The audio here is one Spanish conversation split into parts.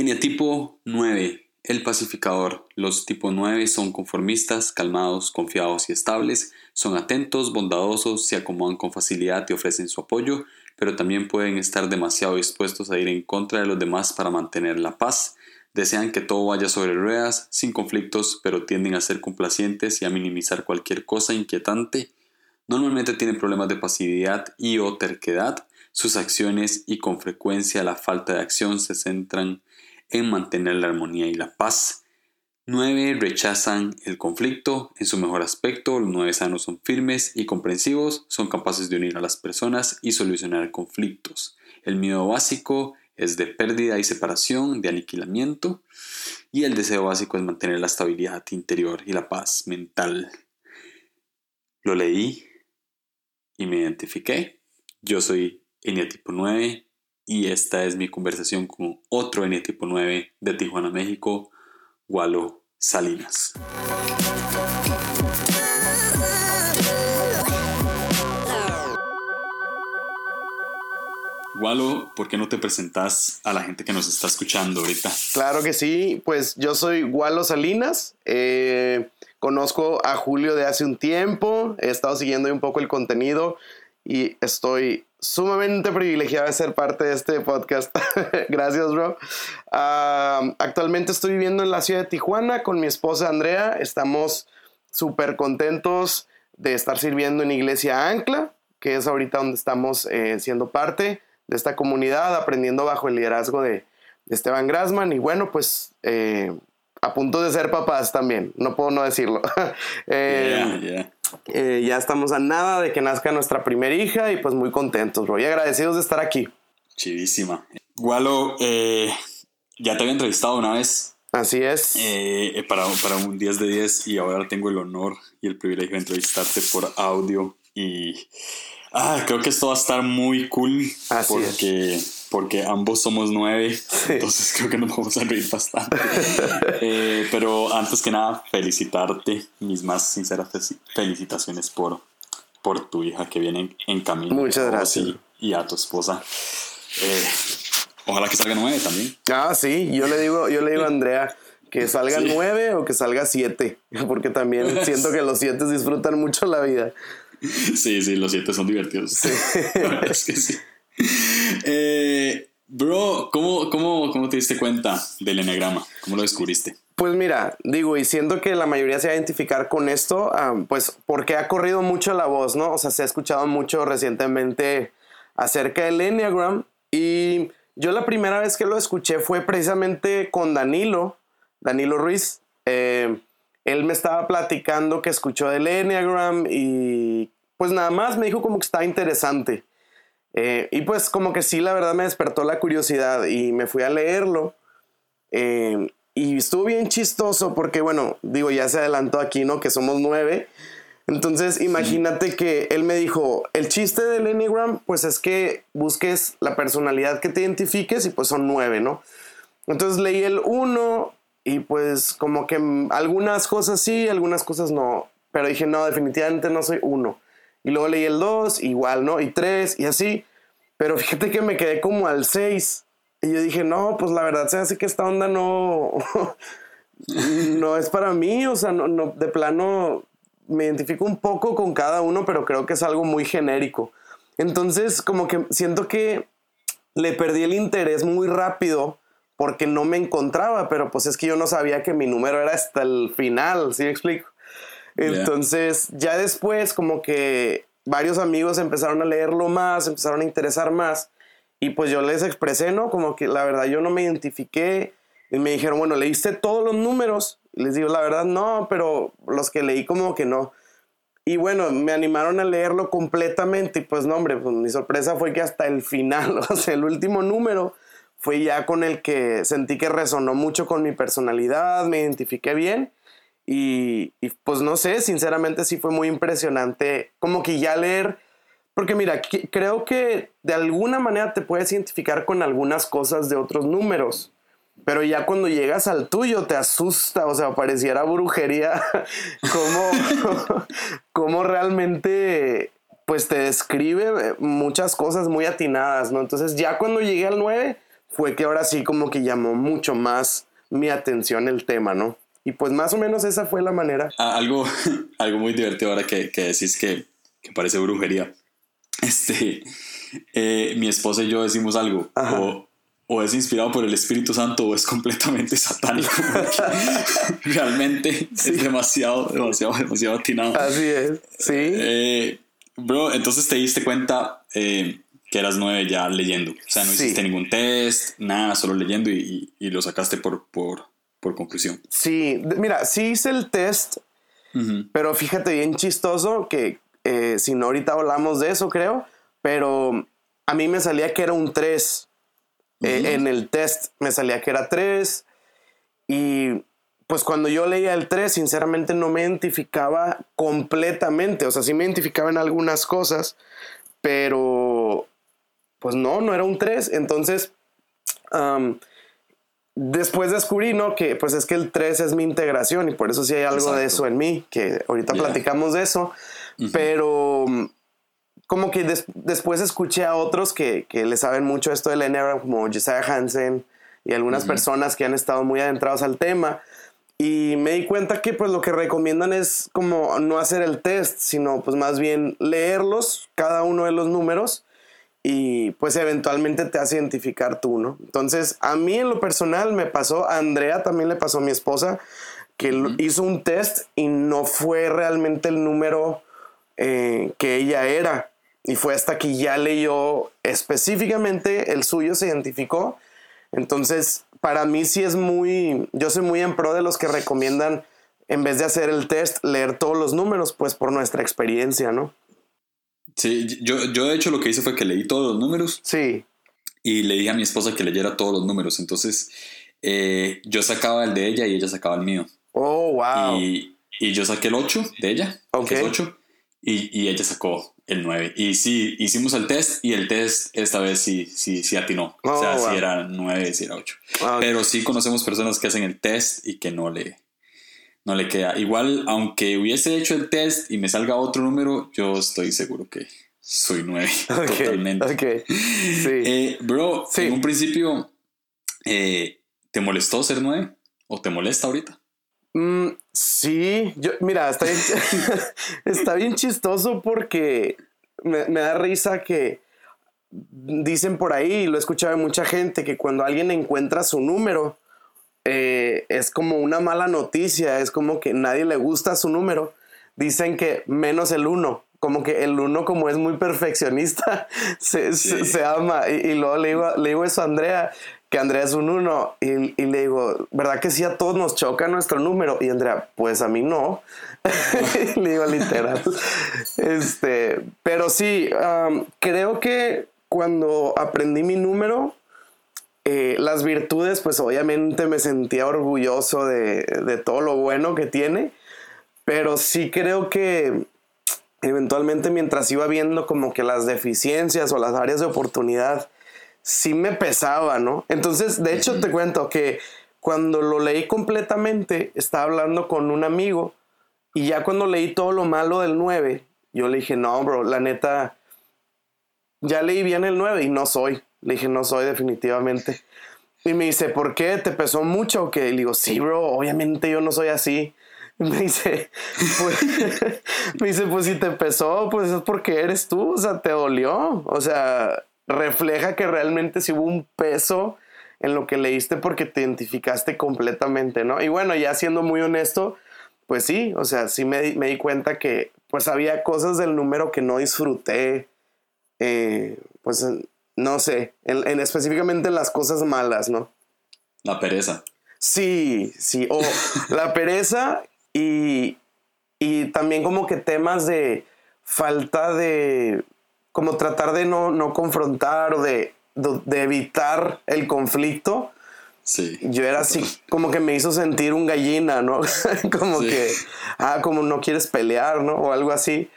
Eneatipo 9. El pacificador. Los tipos 9 son conformistas, calmados, confiados y estables. Son atentos, bondadosos, se acomodan con facilidad y ofrecen su apoyo, pero también pueden estar demasiado dispuestos a ir en contra de los demás para mantener la paz. Desean que todo vaya sobre ruedas, sin conflictos, pero tienden a ser complacientes y a minimizar cualquier cosa inquietante. Normalmente tienen problemas de pasividad y o terquedad. Sus acciones y con frecuencia la falta de acción se centran en mantener la armonía y la paz. 9. Rechazan el conflicto en su mejor aspecto. Los 9 sanos son firmes y comprensivos, son capaces de unir a las personas y solucionar conflictos. El miedo básico es de pérdida y separación, de aniquilamiento. Y el deseo básico es mantener la estabilidad interior y la paz mental. Lo leí y me identifiqué. Yo soy tipo 9 y esta es mi conversación con otro N tipo 9 de Tijuana, México, Walo Salinas. Walo, ¿por qué no te presentas a la gente que nos está escuchando ahorita? Claro que sí, pues yo soy Walo Salinas, eh, conozco a Julio de hace un tiempo, he estado siguiendo un poco el contenido y estoy sumamente privilegiado de ser parte de este podcast. Gracias, bro. actualmente estoy viviendo en la ciudad de Tijuana con mi esposa Andrea. Estamos súper contentos de estar sirviendo en Iglesia Ancla, que es ahorita donde estamos eh, siendo parte de esta comunidad, aprendiendo bajo el liderazgo de, Esteban Grasman. Y bueno, pues eh, a punto de ser papás también, no puedo no decirlo. eh, eh, ya estamos a nada de que nazca nuestra primera hija y pues muy contentos, bro. Y agradecidos de estar aquí. Chidísima. Gualo, eh, ya te había entrevistado una vez. Así es. Eh, para, para un 10 de 10 y ahora tengo el honor y el privilegio de entrevistarte por audio y ah, creo que esto va a estar muy cool Así porque porque ambos somos nueve, entonces creo que nos vamos a reír bastante. Eh, pero antes que nada, felicitarte, mis más sinceras felicitaciones por, por tu hija que viene en camino. Muchas gracias. Y, a tu esposa. Eh, ojalá que salga nueve también. Ah, sí, yo le digo, yo le digo a Andrea que salga nueve o que salga siete, porque también siento que los siete disfrutan mucho la vida. Sí, sí, los siete son divertidos. Sí. es que sí. Eh, bro, ¿cómo, cómo, ¿cómo te diste cuenta del eneagrama? ¿Cómo lo descubriste? Pues mira, digo, y siento que la mayoría se va a identificar con esto, pues porque ha corrido mucho la voz, ¿no? O sea, se ha escuchado mucho recientemente acerca del Enneagram y yo la primera vez que lo escuché fue precisamente con Danilo, Danilo Ruiz. Eh, él me estaba platicando que escuchó del Enneagram y pues nada más me dijo como que está interesante. Eh, y pues como que sí, la verdad me despertó la curiosidad y me fui a leerlo. Eh, y estuvo bien chistoso porque, bueno, digo, ya se adelantó aquí, ¿no? Que somos nueve. Entonces, imagínate que él me dijo, el chiste del Enneagram, pues es que busques la personalidad que te identifiques y pues son nueve, ¿no? Entonces leí el uno y pues como que algunas cosas sí, algunas cosas no. Pero dije, no, definitivamente no soy uno. Y luego leí el 2, igual, ¿no? Y 3 y así. Pero fíjate que me quedé como al 6. Y yo dije, no, pues la verdad se hace que esta onda no, no es para mí. O sea, no, no, de plano me identifico un poco con cada uno, pero creo que es algo muy genérico. Entonces, como que siento que le perdí el interés muy rápido porque no me encontraba, pero pues es que yo no sabía que mi número era hasta el final, ¿sí me explico? Entonces, ya después como que varios amigos empezaron a leerlo más, empezaron a interesar más. Y pues yo les expresé, ¿no? Como que la verdad yo no me identifiqué. Y me dijeron, bueno, ¿leíste todos los números? Les digo, la verdad no, pero los que leí como que no. Y bueno, me animaron a leerlo completamente. Y pues no, hombre, pues mi sorpresa fue que hasta el final, o sea, el último número fue ya con el que sentí que resonó mucho con mi personalidad, me identifiqué bien. Y, pues no sé, sinceramente sí fue muy impresionante como que ya leer, porque mira, creo que de alguna manera te puedes identificar con algunas cosas de otros números, pero ya cuando llegas al tuyo te asusta, o sea, pareciera brujería, como, como realmente pues te describe muchas cosas muy atinadas, ¿no? Entonces ya cuando llegué al 9 fue que ahora sí como que llamó mucho más mi atención el tema, ¿no? Y pues más o menos esa fue la manera. Ah, algo, algo muy divertido ahora que, que decís que, que parece brujería. Este, eh, mi esposa y yo decimos algo, o, o, es inspirado por el Espíritu Santo o es completamente satánico. realmente es demasiado, demasiado, demasiado atinado. Así es, sí. Eh, bro, entonces te diste cuenta eh, que eras nueve ya leyendo. O sea, no hiciste ningún test, nada, solo leyendo y, y, lo sacaste por, por, por, conclusión. Sí, mira, sí hice el test, pero fíjate bien chistoso que eh, si no ahorita hablamos de eso, creo, pero a mí me salía que era un 3. Eh, en el test me salía que era 3 y pues cuando yo leía el 3, sinceramente no me identificaba completamente, o sea, sí me identificaba en algunas cosas, pero pues no, no era un 3. Entonces, después descubrí, ¿no? Que pues es que el 3 es mi integración y por eso sí hay algo de eso en mí, que ahorita platicamos de eso, pero como que después escuché a otros que, que, le saben mucho esto del Enneagram, como Josiah Hansen y algunas personas que han estado muy adentrados al tema. Y me di cuenta que pues lo que recomiendan es como no hacer el test, sino pues más bien leerlos, cada uno de los números, y pues eventualmente te hace identificar tú, ¿no? Entonces, a mí en lo personal me pasó, a Andrea también le pasó a mi esposa, que hizo un test y no fue realmente el número eh, que ella era. Y fue hasta que ya leyó específicamente el suyo, se identificó. Entonces, para mí sí es muy, yo soy muy en pro de los que recomiendan, en vez de hacer el test, leer todos los números, pues por nuestra experiencia, ¿no? Sí, yo, yo de hecho lo que hice fue que leí todos los números. Sí. Y le dije a mi esposa que leyera todos los números. Entonces, eh, yo sacaba el de ella y ella sacaba el mío. Oh, wow. Y, y yo saqué el 8 de ella, que es 8, y, y ella sacó el 9. Y sí, hicimos el test y el test esta vez sí, sí, sí atinó. o sea, oh, si era 9, si era 8. Pero sí conocemos personas que hacen el test y que no le, no le queda. Igual, aunque hubiese hecho el test y me salga otro número, yo estoy seguro que soy 9. totalmente. Ok. Sí. Eh, bro, en un principio, eh, ¿te molestó ser 9? ¿O te molesta ahorita? Mm, sí, yo, mira, está bien, está bien chistoso porque me, da risa que dicen por ahí, lo he escuchado de mucha gente, que cuando alguien encuentra su número, eh, es como una mala noticia, es como que nadie le gusta su número. Dicen que menos el uno, como que el uno como es muy perfeccionista, se, se, ama. Y, luego le digo, le digo eso a Andrea que Andrea es un uno y, le digo, ¿verdad que sí a todos nos choca nuestro número? Y Andrea, pues a mí no. le digo literal. este, pero sí, creo que cuando aprendí mi número, eh, las virtudes, pues obviamente me sentía orgulloso de, de todo lo bueno que tiene, pero sí creo que eventualmente mientras iba viendo como que las deficiencias o las áreas de oportunidad, sí me pesaba, ¿no? Entonces, de hecho, te cuento que cuando lo leí completamente, estaba hablando con un amigo y ya cuando leí todo lo malo del 9, yo le dije, no, bro, la neta, ya leí bien el 9 y no soy. Le dije, no soy definitivamente. Y me dice, ¿por qué? ¿Te pesó mucho o qué? Y le digo, sí, bro, obviamente yo no soy así. me dice, pues, me dice, pues si te pesó, pues es porque eres tú, o sea, te dolió. O sea, refleja que realmente sí hubo un peso en lo que leíste porque te identificaste completamente, ¿no? Y bueno, ya siendo muy honesto, pues sí, o sea, sí me, me di cuenta que pues había cosas del número que no disfruté, eh, pues no sé, en, específicamente las cosas malas, ¿no? La pereza. Sí, sí, o la pereza y, y también como que temas de falta de como tratar de no, no confrontar o de, de, evitar el conflicto. Sí. Yo era así, como que me hizo sentir un gallina, ¿no? como que, ah, como no quieres pelear, ¿no? O algo así.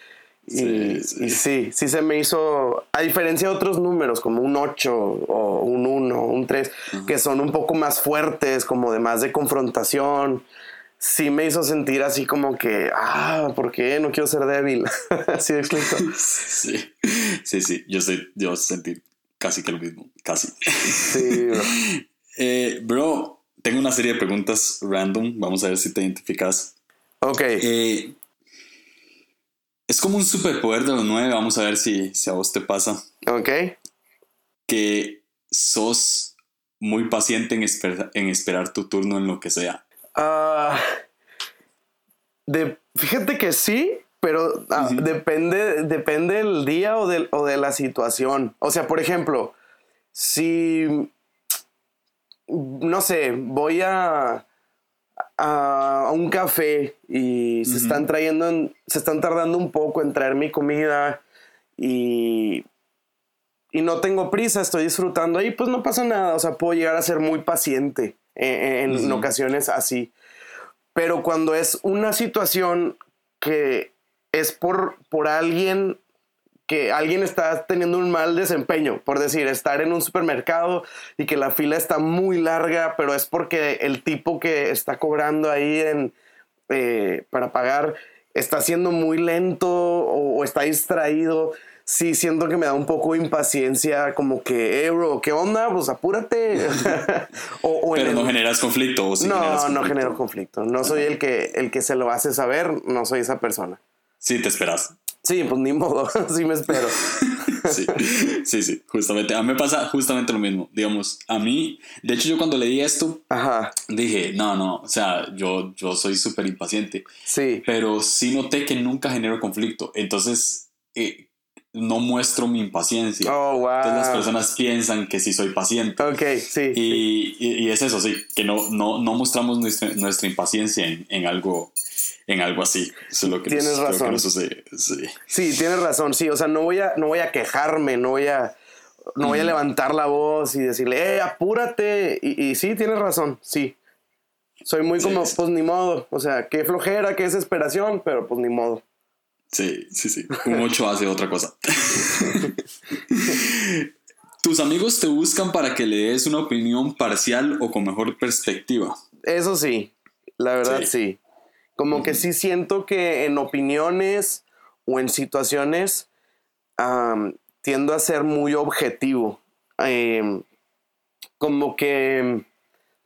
Y sí, sí, sí, se me hizo, a diferencia de otros números, como un 8 o un 1, un 3, que son un poco más fuertes, como de más de confrontación, sí me hizo sentir así como que, ah, ¿por qué? No quiero ser débil. así de explico. Sí, sí, sí, yo, sé, yo sentí casi que lo mismo, casi. Sí, bro. Eh, bro, tengo una serie de preguntas random, vamos a ver si te identificas. Ok. Eh, es como un superpoder de los nueve, vamos a ver si, si a vos te pasa. Ok. Que sos muy paciente en, en esperar tu turno en lo que sea. Ah, de, fíjate que sí, pero ah, depende, depende del día o de, o de la situación. O sea, por ejemplo, si, no sé, voy a, a un café y se están trayendo, se están tardando un poco en traer mi comida y, y no tengo prisa, estoy disfrutando ahí, pues no pasa nada. O sea, puedo llegar a ser muy paciente en, ocasiones así. Pero cuando es una situación que es por, por alguien que alguien está teniendo un mal desempeño, por decir, estar en un supermercado y que la fila está muy larga, pero es porque el tipo que está cobrando ahí en, eh, para pagar está siendo muy lento o, está distraído. Sí, siento que me da un poco de impaciencia, como que, eh, bro, ¿qué onda? Pues apúrate. pero no generas conflicto. ¿o no, no genero conflicto. No soy el que, el que se lo hace saber, no soy esa persona. Sí, te esperas. Sí, pues ni modo, sí me espero. sí, sí, sí, justamente. A mí me pasa justamente lo mismo. Digamos, a mí, de hecho yo cuando leí esto, dije, no, no, o sea, yo, yo soy súper impaciente. Sí. Pero sí noté que nunca genero conflicto. Entonces, eh, no muestro mi impaciencia. Oh, wow. Entonces las personas piensan que sí soy paciente. Ok, sí. Y, y, es eso, sí, que no, no, no mostramos nuestra, nuestra impaciencia en, en algo en algo así. Eso es lo que tienes razón. Sí. tienes razón. Sí, o sea, no voy a, no voy a quejarme, no voy a, no voy a levantar la voz y decirle, eh, apúrate. Y, sí, tienes razón, sí. Soy muy como, pues ni modo. O sea, qué flojera, qué desesperación, pero pues ni modo. Sí, sí, sí. Un 8 hace otra cosa. ¿Tus amigos te buscan para que le des una opinión parcial o con mejor perspectiva? Eso sí, la verdad sí. Como que sí siento que en opiniones o en situaciones tiendo a ser muy objetivo. Em, como que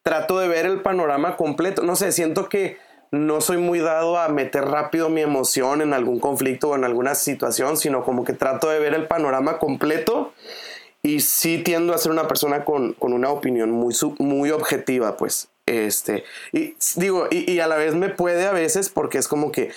trato de ver el panorama completo. No sé, siento que no soy muy dado a meter rápido mi emoción en algún conflicto o en alguna situación, sino como que trato de ver el panorama completo y sí tiendo a ser una persona con, con una opinión muy, muy objetiva, pues. Este, y digo, y, a la vez me puede a veces porque es como que,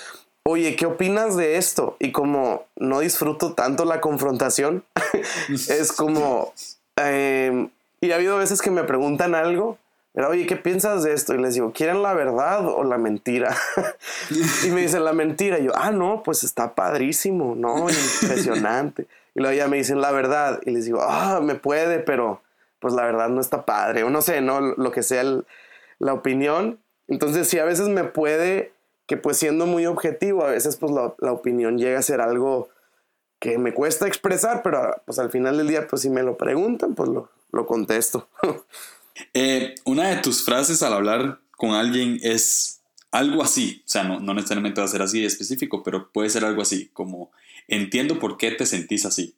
oye, ¿qué opinas de esto? Y como no disfruto tanto la confrontación, es como, em, y ha habido veces que me preguntan algo, pero oye, ¿qué piensas de esto? Y les digo, ¿quieren la verdad o la mentira? y me dicen la mentira. Y yo, ah, no, pues está padrísimo, ¿no? Impresionante. y luego ya me dicen la verdad. Y les digo, ah, me puede, pero pues la verdad no está padre. O no sé, ¿no? Lo que sea el, la opinión. Entonces sí, a veces me puede que pues siendo muy objetivo, a veces pues la, opinión llega a ser algo que me cuesta expresar, pero pues al final del día pues si me lo preguntan pues lo, lo contesto. Eh, una de tus frases al hablar con alguien es algo así, o sea, no, no necesariamente va a ser así de específico, pero puede ser algo así, como entiendo por qué te sentís así,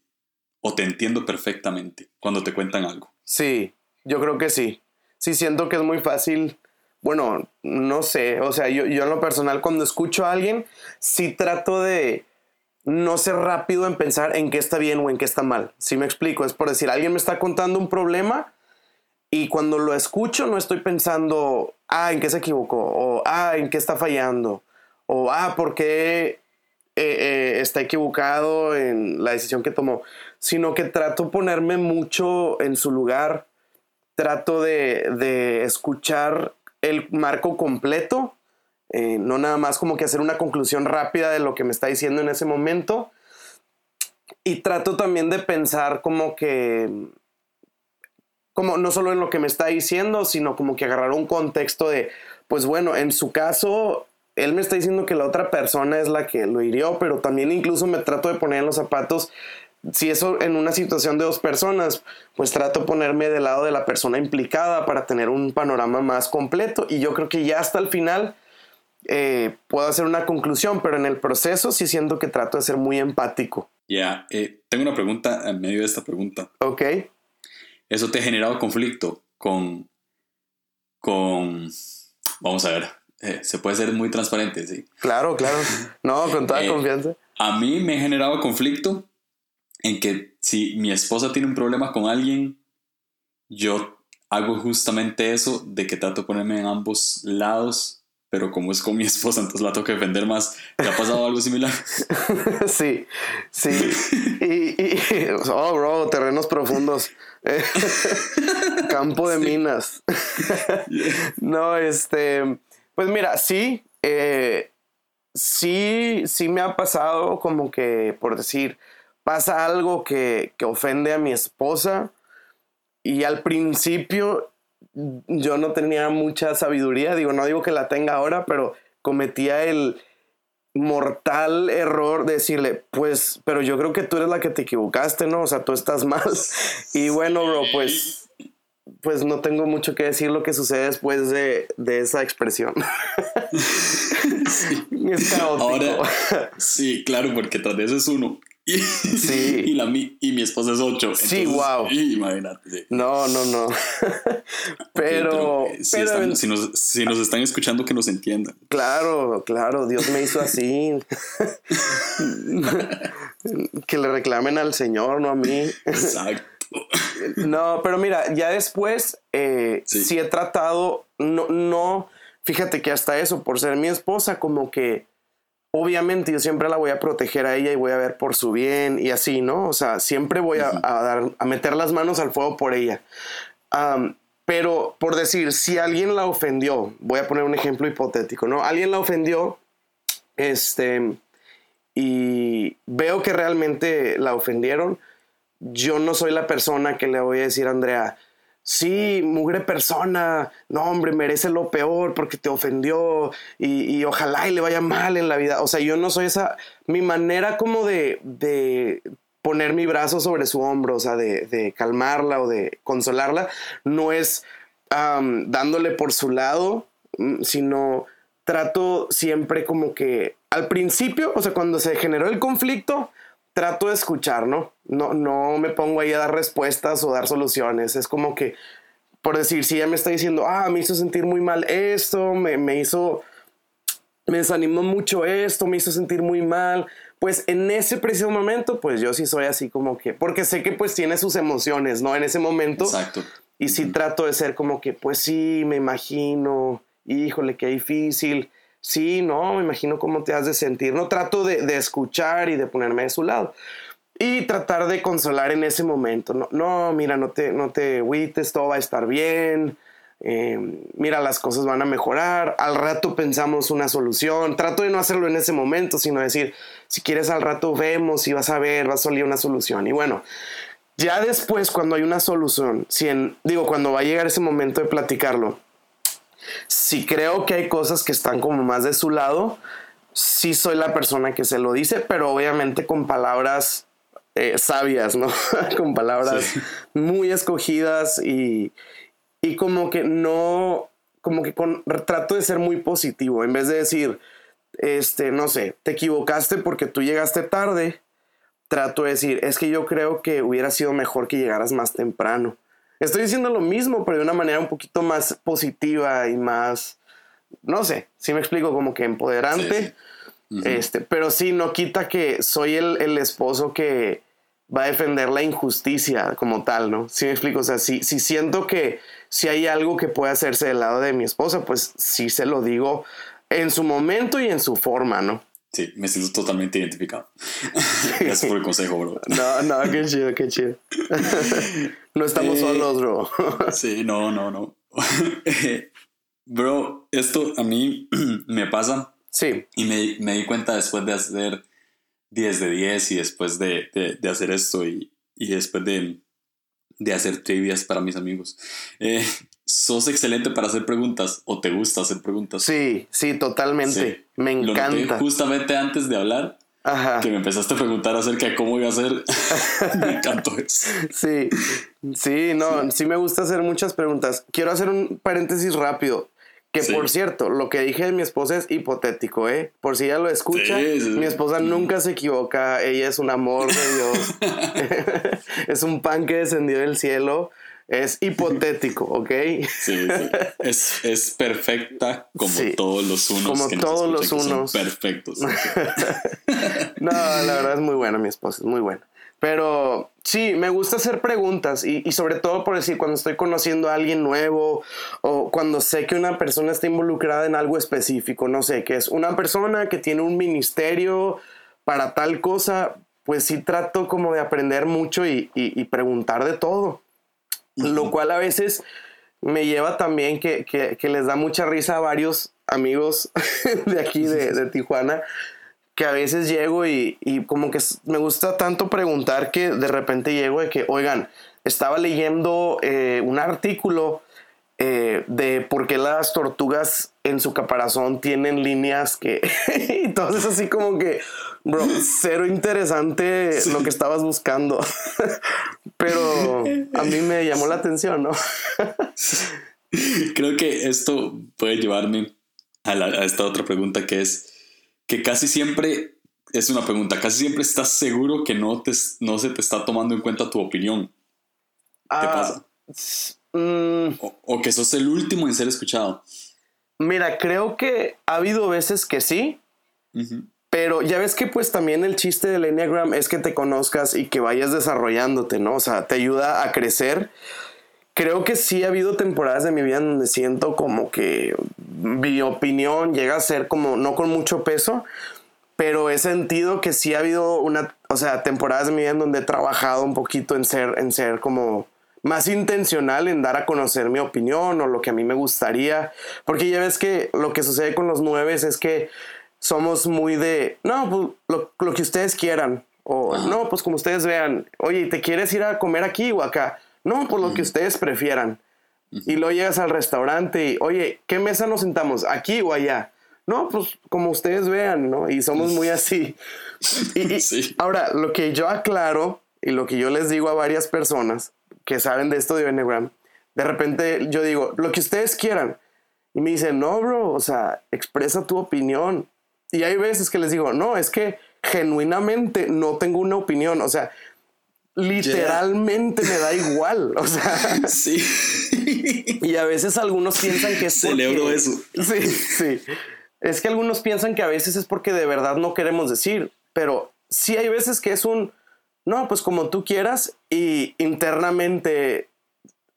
o te entiendo perfectamente cuando te cuentan algo. Sí, yo creo que sí sí siento que es muy fácil. Bueno, no sé, o sea, yo, yo en lo personal cuando escucho a alguien, sí trato de no ser rápido en pensar en qué está bien o en qué está mal. Si me explico, es por decir, alguien me está contando un problema y cuando lo escucho no estoy pensando, ah, en qué se equivocó, o ah, en qué está fallando, o ah, por qué eh, eh, está equivocado en la decisión que tomó, sino que trato ponerme mucho en su lugar trato de, escuchar el marco completo, eh, no nada más como que hacer una conclusión rápida de lo que me está diciendo en ese momento. Y trato también de pensar como que, como no solo en lo que me está diciendo, sino como que agarrar un contexto de, pues bueno, en su caso, él me está diciendo que la otra persona es la que lo hirió, pero también incluso me trato de poner en los zapatos si eso en una situación de dos personas, pues trato de ponerme del lado de la persona implicada para tener un panorama más completo. Y yo creo que ya hasta el final eh, puedo hacer una conclusión, pero en el proceso sí siento que trato de ser muy empático Ya, eh, tengo una pregunta en medio de esta pregunta. Ok. ¿Eso te ha generado conflicto con, con, vamos a ver, eh, se puede ser muy transparente, sí? Claro, claro. No, con toda Eh, confianza. A mí me ha generado conflicto en que si mi esposa tiene un problema con alguien, yo hago justamente eso de que trato de ponerme en ambos lados, pero como es con mi esposa, entonces la tengo que defender más. ¿Te ha pasado algo similar? sí, sí. Y, y- oh, bro, terrenos profundos. Campo de minas. no, este, pues mira, sí, eh, sí, sí me ha pasado como que, por decir, pasa algo que, que ofende a mi esposa y al principio yo no tenía mucha sabiduría, digo, no digo que la tenga ahora, pero cometía el mortal error de decirle, pues, pero yo creo que tú eres la que te equivocaste, ¿no? O sea, tú estás mal. Y bueno, bro, pues, pues no tengo mucho que decir lo que sucede después de, de esa expresión. Es caótico. Ahora, sí, claro, porque tras de eso es uno. Y, Sí. y, la, mi, y mi esposa es ocho. Sí, entonces, guau. sí, imagínate. sí. No, no, no. pero, si, pero están- si nos, si nos están escuchando, que nos entiendan. claro, claro, Dios me hizo así. que le reclamen al Señor, no a mí. Exacto. No, pero mira, ya después eh, Sí. sí. he tratado, no, no, fíjate que hasta eso, por ser mi esposa, como que obviamente yo siempre la voy a proteger a ella y voy a ver por su bien y así, ¿no? O sea, siempre voy a, a dar, a meter las manos al fuego por ella. Pero por decir, si alguien la ofendió, voy a poner un ejemplo hipotético, ¿no? Alguien la ofendió, este, y veo que realmente la ofendieron, yo no soy la persona que le voy a decir a Andrea, sí, mugre persona, no hombre, merece lo peor porque te ofendió y, y ojalá y le vaya mal en la vida. O sea, yo no soy esa, mi manera como de, de poner mi brazo sobre su hombro, o sea, de, de calmarla o de consolarla, no es dándole por su lado, mm, sino trato siempre como que al principio, o sea, cuando se generó el conflicto, trato de escuchar, ¿no? No, no me pongo ahí a dar respuestas o dar soluciones. Es como que, por decir, si ella me está diciendo, ah, me hizo sentir muy mal esto, me, me hizo, me desanimó mucho esto, me hizo sentir muy mal, pues en ese preciso momento, pues yo sí soy así como que, porque sé que pues tiene sus emociones, ¿no? En ese momento. Exacto. Y sí trato de ser como que, pues sí, me imagino, híjole, qué difícil. Sí, no, me imagino cómo te has de sentir. No trato de, de escuchar y de ponerme de su lado. Y tratar de consolar en ese momento. No, no mira, no te, no te todo va a estar bien. Eh, mira, las cosas van a mejorar. Al rato pensamos una solución. Trato de no hacerlo en ese momento, sino decir, si quieres al rato vemos y vas a ver, va a salir una solución. Y bueno, ya después, cuando hay una solución, digo, cuando va a llegar ese momento de platicarlo, si creo que hay cosas que están como más de su lado, sí soy la persona que se lo dice, pero obviamente con palabras eh, sabias, ¿no? con palabras Sí. muy escogidas y, y como que no, como que con, trato de ser muy positivo, en vez de decir, este, no sé, te equivocaste porque tú llegaste tarde, trato de decir, es que yo creo que hubiera sido mejor que llegaras más temprano. Estoy diciendo lo mismo, pero de una manera un poquito más positiva y más, no sé, si me explico, como que empoderante. Sí, Este, pero sí, no quita que soy el, el esposo que va a defender la injusticia como tal, ¿no? Sí me explico, o sea, si, si siento que si hay algo que puede hacerse del lado de mi esposa, pues sí se lo digo en su momento y en su forma, ¿no? Sí, me siento totalmente identificado. Gracias por el consejo, bro. No, no, qué chido, qué chido. no estamos Eh, solos, bro. Sí, no, no, no. Bro, esto a mí me pasa sí, y me, me di cuenta después de hacer 10 de 10 y después de, de- de hacer esto y, y después de, de hacer trivias para mis amigos. Eh, sos excelente para hacer preguntas o te gusta hacer preguntas. sí, sí, totalmente. Sí. Me Lo noté encanta. justamente antes de hablar Ajá. que me empezaste a preguntar acerca de cómo iba a ser. me encantó eso. Sí, sí, no, sí. me gusta hacer muchas preguntas. Quiero hacer un paréntesis rápido. Que por cierto, lo que dije de mi esposa es hipotético, ¿eh? Por si ella lo escucha, mi esposa nunca se equivoca, ella es un amor de Dios, es un pan que descendió del cielo, es hipotético, ¿ok? Sí, sí. Es, es perfecta como todos los unos. Como todos los unos. perfectos. no, la verdad es muy buena mi esposa, es muy buena. Pero sí, me gusta hacer preguntas y, y, sobre todo por decir, cuando estoy conociendo a alguien nuevo o cuando sé que una persona está involucrada en algo específico, no sé, que es una persona que tiene un ministerio para tal cosa, pues sí trato como de aprender mucho y, y preguntar de todo. Lo cual a veces me lleva también que, que, que, les da mucha risa a varios amigos de aquí, de, de Tijuana, que a veces llego y, y, como que me gusta tanto preguntar que de repente llego de que, oigan, estaba leyendo eh, un artículo eh, de por qué las tortugas en su caparazón tienen líneas que... entonces así como que, bro, cero interesante lo que estabas buscando. Pero a mí me llamó la atención, ¿no? Creo que esto puede llevarme a, a esta otra pregunta que es que casi siempre, es una pregunta, casi siempre estás seguro que no, te, no se te está tomando en cuenta tu opinión. ¿Qué ah, pasa? Mm. o, que sos el último en ser escuchado. Mira, creo que ha habido veces que sí, pero ya ves que pues también el chiste del Enneagram es que te conozcas y que vayas desarrollándote, ¿no? O sea, te ayuda a crecer creo que sí ha habido temporadas de mi vida donde siento como que mi opinión llega a ser como no con mucho peso, pero he sentido que sí ha habido una, o sea, temporadas de mi vida en donde he trabajado un poquito en ser, en ser como más intencional en dar a conocer mi opinión o lo que a mí me gustaría, porque ya ves que lo que sucede con los nueves es que somos muy de, no, pues lo, lo que ustedes quieran, o no, pues como ustedes vean, oye, ¿te quieres ir a comer aquí o acá? No, por lo que ustedes prefieran. Y luego llegas al restaurante y, oye, ¿qué mesa nos sentamos? ¿Aquí o allá? No, pues como ustedes vean, ¿no? Y somos muy así. Y, Ahora, lo que yo aclaro y lo que yo les digo a varias personas que saben de esto de Enneagram, de repente yo digo, lo que ustedes quieran. Y me dicen, no, bro, o sea, expresa tu opinión. Y hay veces que les digo, no, es que genuinamente no tengo una opinión. O sea, literalmente me da igual. O sea, sí. Y a veces algunos piensan que es. Celebro eso. Sí, sí. Es que algunos piensan que a veces es porque de verdad no queremos decir, pero sí hay veces que es un. No, pues como tú quieras, y internamente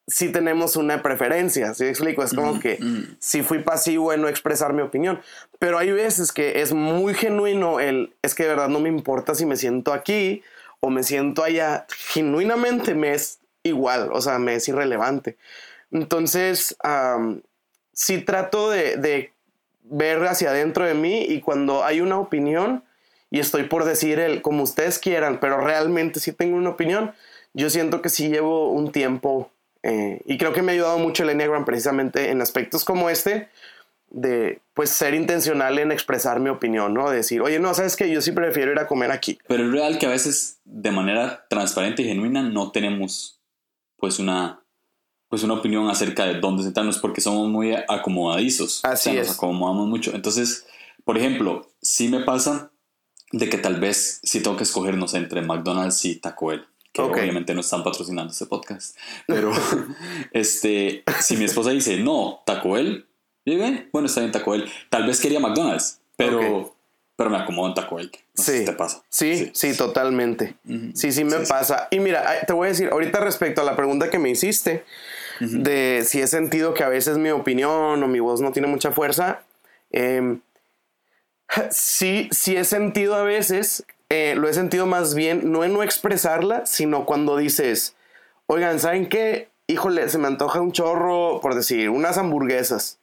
sí tenemos una preferencia, ¿sí explico? Es como que si fui pasivo en no expresar mi opinión, pero hay veces que es muy genuino el, es que de verdad no me importa si me siento aquí o me siento allá, genuinamente me es igual, o sea, me es irrelevante. Entonces, sí trato de, ver hacia adentro de mí y cuando hay una opinión y estoy por decir el como ustedes quieran, pero realmente sí tengo una opinión, yo siento que sí llevo un tiempo eh, y creo que me ha ayudado mucho el Enneagram precisamente en aspectos como este, de pues ser intencional en expresar mi opinión, ¿no? decir, oye, no, sabes que yo sí prefiero ir a comer aquí. Pero es real que a veces de manera transparente y genuina no tenemos pues una pues una opinión acerca de dónde sentarnos porque somos muy acomodadizos. Así Nos acomodamos mucho. Entonces, por ejemplo, sí me pasa de que tal vez si tengo que escogernos entre McDonald's y Taco Bell que obviamente no están patrocinando este podcast, pero este, si mi esposa dice, no, Taco Bell, bueno, está bien Taco Bell. Tal vez quería McDonald's, pero, pero me acomodo en Taco Bell. sí. te pasa. Sí, sí, totalmente. Sí, sí me pasa. Y mira, te voy a decir, ahorita respecto a la pregunta que me hiciste, de si he sentido que a veces mi opinión o mi voz no tiene mucha fuerza, em, sí, sí he sentido a veces, eh, lo he sentido más bien, no en no expresarla, sino cuando dices, oigan, ¿saben qué? Híjole, se me antoja un chorro, por decir, unas hamburguesas.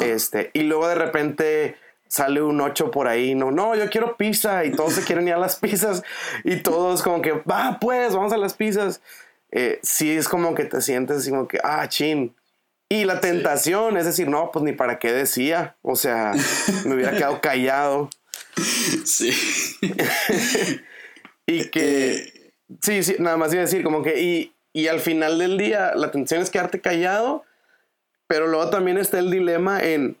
Este, y luego de repente sale un 8 por ahí, no, no, yo quiero pizza y todos se quieren ir a las pizzas y todos como que, va, pues, vamos a las pizzas. Eh, sí es como que te sientes así como que, ah, chin. Y la tentación, es decir, no, pues ni para qué decía, o sea, me hubiera quedado callado. Sí. y que, eh, sí, sí, nada más iba a decir como que, y, y al final del día, la tentación es quedarte callado Pero luego también está el dilema en,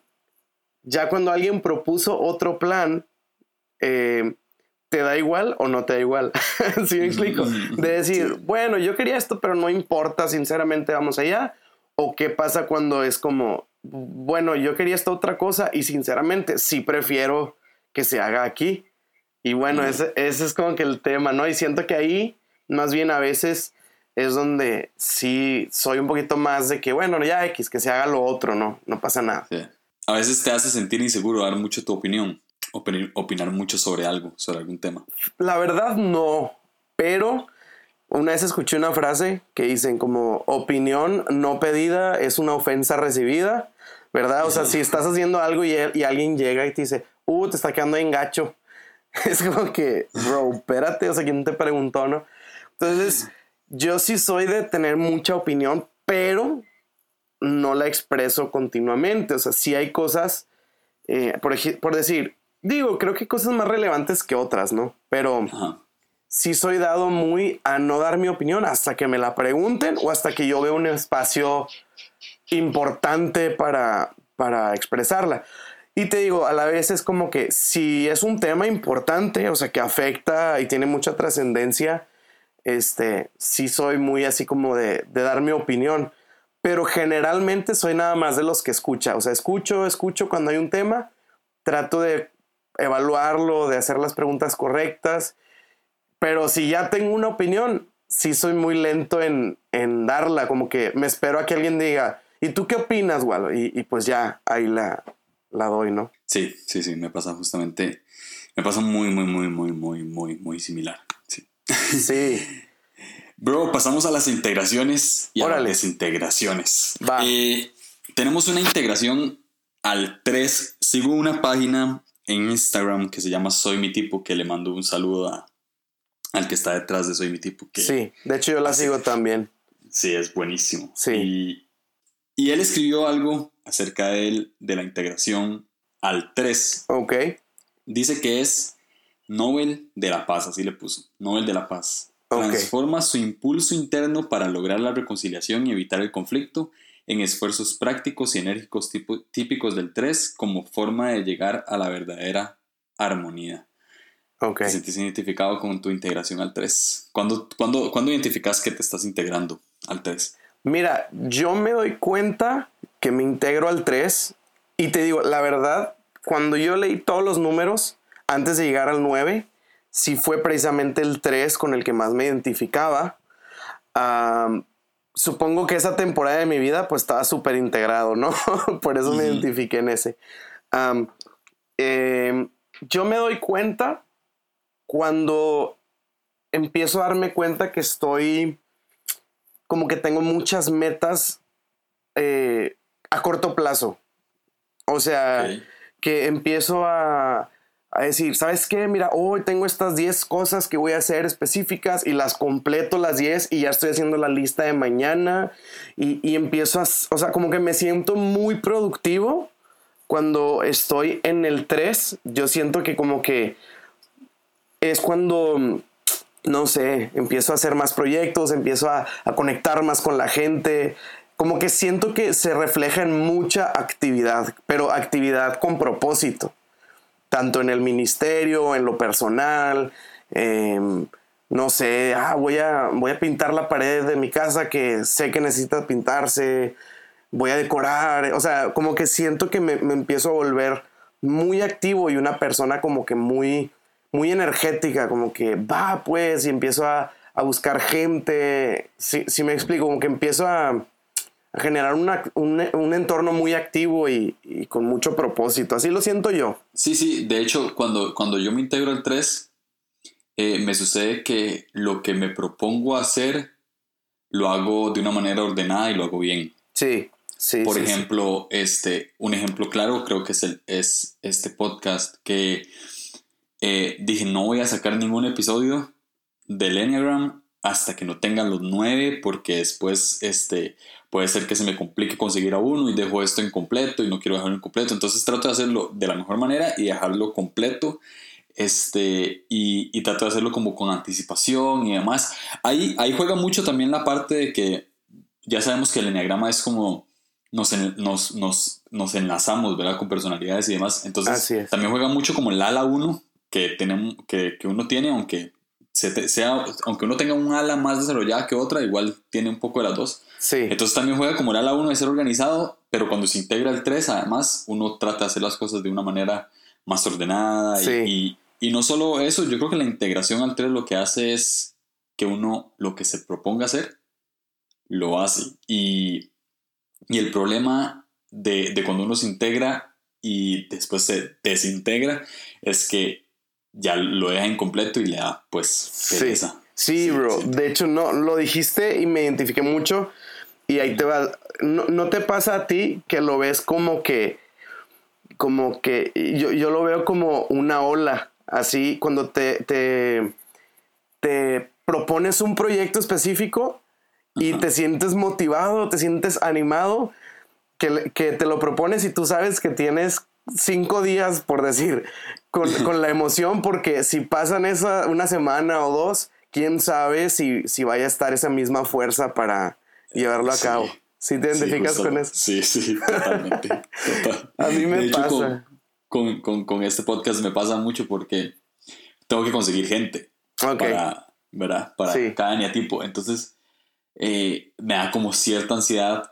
ya cuando alguien propuso otro plan, eh, ¿te da igual o no te da igual? ¿Sí me explico? De decir, bueno, yo quería esto, pero no importa, sinceramente vamos allá. ¿O qué pasa cuando es como, bueno, yo quería esta otra cosa y sinceramente sí prefiero que se haga aquí? Y bueno, ese, ese es como que el tema, ¿no? Y siento que ahí, más bien a veces es donde sí soy un poquito más de que, bueno, ya X, que se haga lo otro, ¿no? No pasa nada. A veces te hace sentir inseguro dar mucho tu opinión, opinar, opinar mucho sobre algo, sobre algún tema. La verdad no, pero una vez escuché una frase que dicen como opinión no pedida es una ofensa recibida, ¿verdad? O sea, si estás haciendo algo y, y alguien llega y te dice, uh, te está quedando en gacho. Es como que, bro, espérate, o sea, ¿quién te preguntó, no? Entonces yo sí soy de tener mucha opinión, pero no la expreso continuamente. O sea, sí hay cosas, eh, por, por, decir, digo, creo que hay cosas más relevantes que otras, ¿no? Pero sí soy dado muy a no dar mi opinión hasta que me la pregunten o hasta que yo veo un espacio importante para, para expresarla. Y te digo, a la vez es como que si es un tema importante, o sea, que afecta y tiene mucha trascendencia, este, sí soy muy así como de, dar mi opinión, pero generalmente soy nada más de los que escucha, o sea, escucho, escucho cuando hay un tema, trato de evaluarlo, de hacer las preguntas correctas, pero si ya tengo una opinión, sí soy muy lento en, darla, como que me espero a que alguien diga, ¿y tú qué opinas, Walo? Y, y, pues ya ahí la, la doy, ¿no? Sí, sí, sí, me pasa justamente, me pasa muy, muy, muy, muy, muy, muy, muy similar. Sí. Bro, pasamos a las integraciones y a las desintegraciones. Eh, tenemos una integración al 3. Sigo una página en Instagram que se llama Soy mi tipo, que le mando un saludo al que está detrás de Soy mi tipo. Que sí, de hecho yo la sigo también. Sí, es buenísimo. Sí. Y, él escribió algo acerca de, él, de la integración al 3. Ok. Dice que es Nobel de la Paz, así le puso, Nobel de la Paz. Transforma su impulso interno para lograr la reconciliación y evitar el conflicto en esfuerzos prácticos y enérgicos típicos del 3 como forma de llegar a la verdadera armonía. Okay. Te sentís identificado con tu integración al 3. ¿Cuándo, cuándo, ¿Cuándo identificas que te estás integrando al 3? Mira, yo me doy cuenta que me integro al 3 y te digo, la verdad, cuando yo leí todos los números, antes de llegar al 9, sí fue precisamente el 3 con el que más me identificaba. supongo que esa temporada de mi vida pues estaba súper integrado, ¿no? Por eso me identifiqué en ese. Em, yo me doy cuenta cuando empiezo a darme cuenta que estoy como que tengo muchas metas eh, a corto plazo. O sea, que empiezo a, a decir, ¿sabes qué? Mira, hoy tengo estas 10 cosas que voy a hacer específicas y las completo las 10 y ya estoy haciendo la lista de mañana y, empiezo a, o sea, como que me siento muy productivo cuando estoy en el 3. Yo siento que como que es cuando, no sé, empiezo a hacer más proyectos, empiezo a, a conectar más con la gente. Como que siento que se refleja en mucha actividad, pero actividad con propósito tanto en el ministerio, en lo personal. Em, no sé, ah, voy, a, voy a pintar la pared de mi casa que sé que necesita pintarse, voy a decorar, o sea, como que siento que me, empiezo a volver muy activo y una persona como que muy, muy energética, como que va pues y empiezo a, buscar gente, si, si me explico, como que empiezo a, generar un, entorno muy activo y, con mucho propósito. Así lo siento yo. Sí, sí, de hecho, cuando, cuando yo me integro al 3, eh, me sucede que lo que me propongo hacer lo hago de una manera ordenada y lo hago bien. Sí, sí. Por ejemplo, Este, un ejemplo claro creo que es, el, es este podcast que eh, dije no voy a sacar ningún episodio del Enneagram hasta que no tengan los nueve porque después este, puede ser que se me complique conseguir a uno y dejo esto incompleto y no quiero dejarlo incompleto. Entonces trato de hacerlo de la mejor manera y dejarlo completo. Este, y, trato de hacerlo como con anticipación y demás. Ahí, ahí juega mucho también la parte de que ya sabemos que el enneagrama es como nos, nos, nos, nos, enlazamos, ¿verdad? Con personalidades y demás. Entonces, también juega mucho como el ala 1 que, tenemos, que, que uno tiene, aunque, sea, aunque uno tenga un ala más desarrollada que otra, igual tiene un poco de las dos. Sí. Entonces también juega como el ala 1 de ser organizado, pero cuando se integra el 3, además, uno trata de hacer las cosas de una manera más ordenada. Y, y, no solo eso, yo creo que la integración al 3 lo que hace es que uno lo que se proponga hacer, lo hace. Y, y el problema de, de cuando uno se integra y después se desintegra es que ya lo deja incompleto y le da pues pereza. Sí, bro. De hecho, no, lo dijiste y me identifiqué mucho. Y ahí te va. No, no, te pasa a ti que lo ves como que. Como que. Yo, yo lo veo como una ola. Así, cuando te, te, te propones un proyecto específico y te sientes motivado, te sientes animado, que, que, te lo propones y tú sabes que tienes cinco días, por decir, con, con la emoción, porque si pasan esa una semana o dos, quién sabe si, si vaya a estar esa misma fuerza para llevarlo a cabo. ¿Sí te identificas con eso? Sí, sí, totalmente. A mí me pasa. Con, con, con, este podcast me pasa mucho porque tengo que conseguir gente para, ¿verdad? para cada tipo Entonces, eh, me da como cierta ansiedad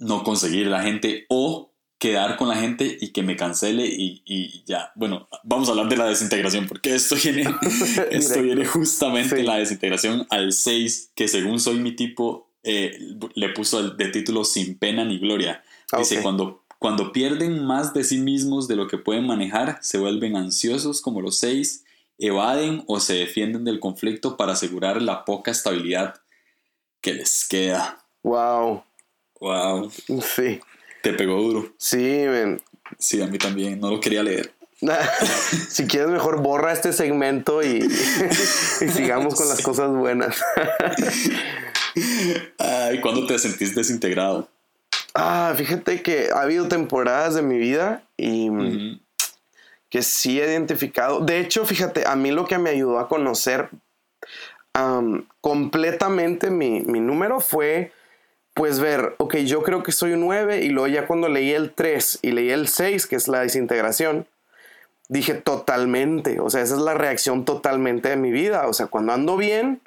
no conseguir la gente o quedar con la gente y que me cancele y, y, ya. Bueno, vamos a hablar de la desintegración, porque esto viene, esto viene justamente la desintegración al 6, que según soy mi tipo, eh, le puso de título Sin pena ni gloria. Dice, cuando, cuando pierden más de sí mismos de lo que pueden manejar, se vuelven ansiosos como los 6, evaden o se defienden del conflicto para asegurar la poca estabilidad que les queda. Wow. Wow. Sí. Te pegó duro. Sí, men. Sí, a mí también. No lo quería leer. si quieres, mejor borra este segmento y, sigamos con las cosas buenas. Ay, ¿cuándo te sentís desintegrado? Ah, fíjate que ha habido temporadas de mi vida y que sí he identificado. De hecho, fíjate, a mí lo que me ayudó a conocer completamente mi, mi número fue pues ver, ok, yo creo que soy un 9 y luego ya cuando leí el 3 y leí el 6, que es la desintegración, dije totalmente, o sea, esa es la reacción totalmente de mi vida, o sea, cuando ando bien,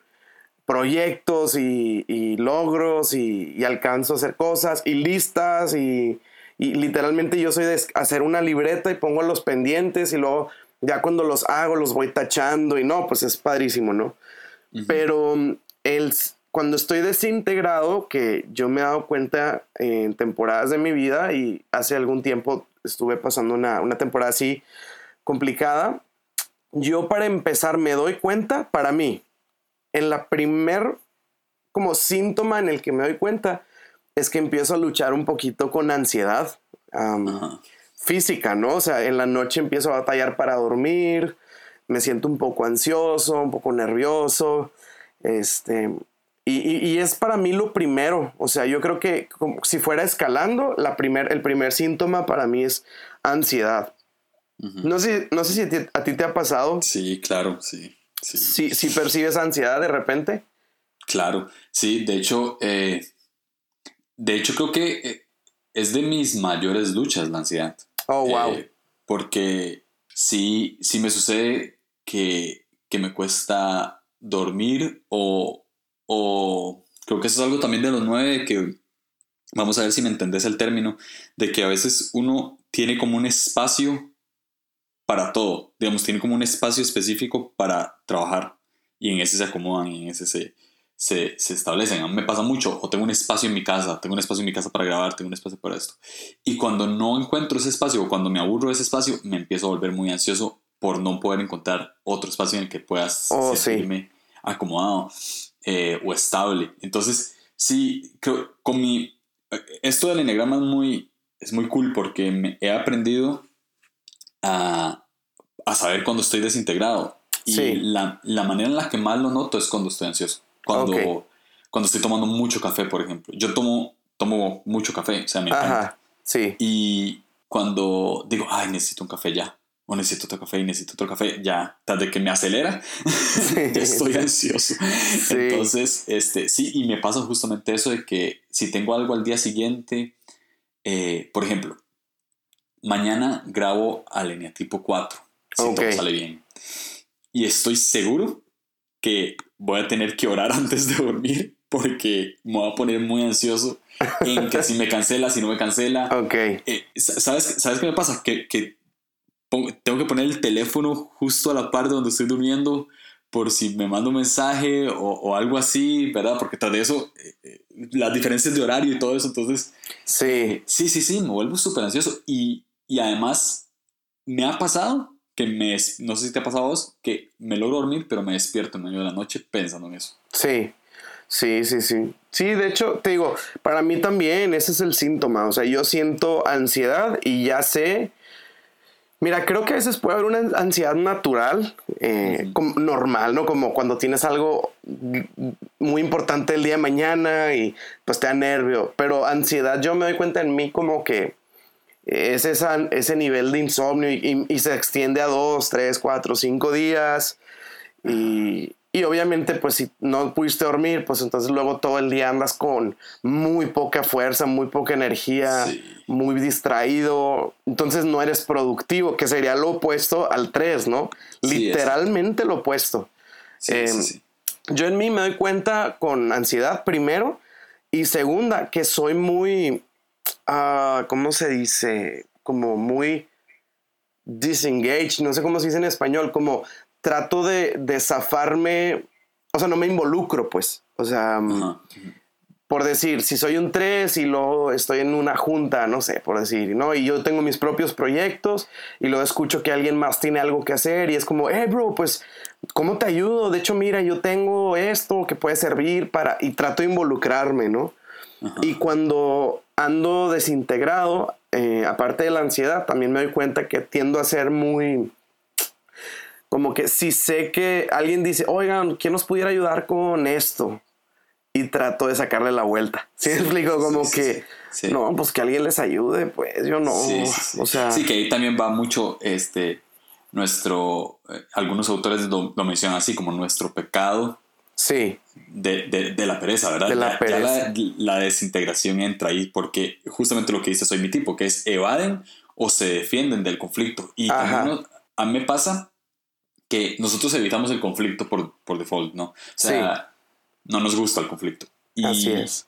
proyectos y, logros y, alcanzo a hacer cosas y listas y, literalmente yo soy de hacer una libreta y pongo los pendientes y luego ya cuando los hago los voy tachando y no, pues es padrísimo, ¿no? Pero el, cuando estoy desintegrado, que yo me he dado cuenta en temporadas de mi vida y hace algún tiempo estuve pasando una, temporada así complicada, yo para empezar me doy cuenta, para mí, en la primer como síntoma en el que me doy cuenta es que empiezo a luchar un poquito con ansiedad física, ¿no? O sea, en la noche empiezo a batallar para dormir, me siento un poco ansioso, un poco nervioso, este, y, es para mí lo primero. O sea, yo creo que si fuera escalando, la primer, el primer síntoma para mí es ansiedad. no, sé, no sé si a ti, te ha pasado. Sí, claro, sí. sí. Si, percibes ansiedad de repente. Claro, sí. De hecho, eh, de hecho creo que eh, es de mis mayores luchas la ansiedad. Oh, wow. Eh, porque sí, sí me sucede que, que me cuesta dormir o o creo que eso es algo también de los nueve, que vamos a ver si me entendés el término, de que a veces uno tiene como un espacio para todo, digamos, tiene como un espacio específico para trabajar y en ese se acomodan y en ese se, se, se, establecen. A mí me pasa mucho, o tengo un espacio en mi casa, tengo un espacio en mi casa para grabar, tengo un espacio para esto. Y cuando no encuentro ese espacio o cuando me aburro de ese espacio, me empiezo a volver muy ansioso por no poder encontrar otro espacio en el que puedas oh, sentirme acomodado. Eh, o estable. Entonces, sí, creo, con mi... Esto del enegrama es muy, es muy cool porque me he aprendido a, a saber cuando estoy desintegrado. Y la, la, manera en la que más lo noto es cuando estoy ansioso. Cuando, cuando estoy tomando mucho café, por ejemplo. Yo tomo, tomo mucho café, o sea, me encanta. sí. Y cuando digo, ay, necesito un café ya o necesito otro café y necesito otro café, ya, de que me acelera, estoy ansioso. Entonces, este, sí, y me pasa justamente eso de que si tengo algo al día siguiente eh, por ejemplo, mañana grabo al tipo 4, si todo sale bien. Y estoy seguro que voy a tener que orar antes de dormir porque me voy a poner muy ansioso en que si me cancela, si no me cancela. Ok. Eh, ¿sabes, ¿Sabes qué me pasa? Que, que tengo que poner el teléfono justo a la parte donde estoy durmiendo por si me mando un mensaje o, o algo así, ¿verdad? Porque tras de eso, eh, eh, las diferencias de horario y todo eso, entonces... Sí. Sí, sí, sí, me vuelvo súper ansioso. Y, y además, me ha pasado que me, no sé si te ha pasado a vos, que me logro dormir, pero me despierto en medio de la noche pensando en eso. Sí, sí, sí, sí. Sí, de hecho, te digo, para mí también ese es el síntoma. O sea, yo siento ansiedad y ya sé Mira, creo que a veces puede haber una ansiedad natural, eh, normal, ¿no? Como cuando tienes algo muy importante el día de mañana y pues te da nervio. Pero ansiedad, yo me doy cuenta en mí como que es ese nivel de insomnio y, y se extiende a dos, tres, cuatro, cinco días. Y, y obviamente, pues si no pudiste dormir, pues entonces luego todo el día andas con muy poca fuerza, muy poca energía, muy distraído. Entonces no eres productivo, que sería lo opuesto al 3, ¿no? Literalmente lo opuesto. Em, yo en mí me doy cuenta con ansiedad primero y segunda, que soy muy, uh, ¿cómo se dice? Como muy disengaged, no sé cómo se dice en español, como trato de, de zafarme, o sea, no me involucro, pues. O sea, mm, por decir, si soy un 3 y luego estoy en una junta, no sé, por decir, ¿no? Y yo tengo mis propios proyectos y luego escucho que alguien más tiene algo que hacer y es como, eh, bro, pues, ¿cómo te ayudo? De hecho, mira, yo tengo esto que puede servir para... Y trato de involucrarme, ¿no? Y cuando ando desintegrado, eh, aparte de la ansiedad, también me doy cuenta que tiendo a ser muy como que si sé que alguien dice, oigan, ¿quién nos pudiera ayudar con esto? Y trato de sacarle la vuelta. ¿Sí, explico? Como que, no, pues que alguien les ayude, pues yo no. O sea. Sí, que ahí también va mucho este, nuestro, eh, algunos autores lo, mencionan así como nuestro pecado. Sí. De, de, la pereza, ¿verdad? De la pereza. la, desintegración entra ahí porque justamente lo que dice soy mi tipo, que es evaden o se defienden del conflicto. Y a mí me pasa que nosotros evitamos el conflicto por, por default, ¿no? O sea, no nos gusta el conflicto. Así es.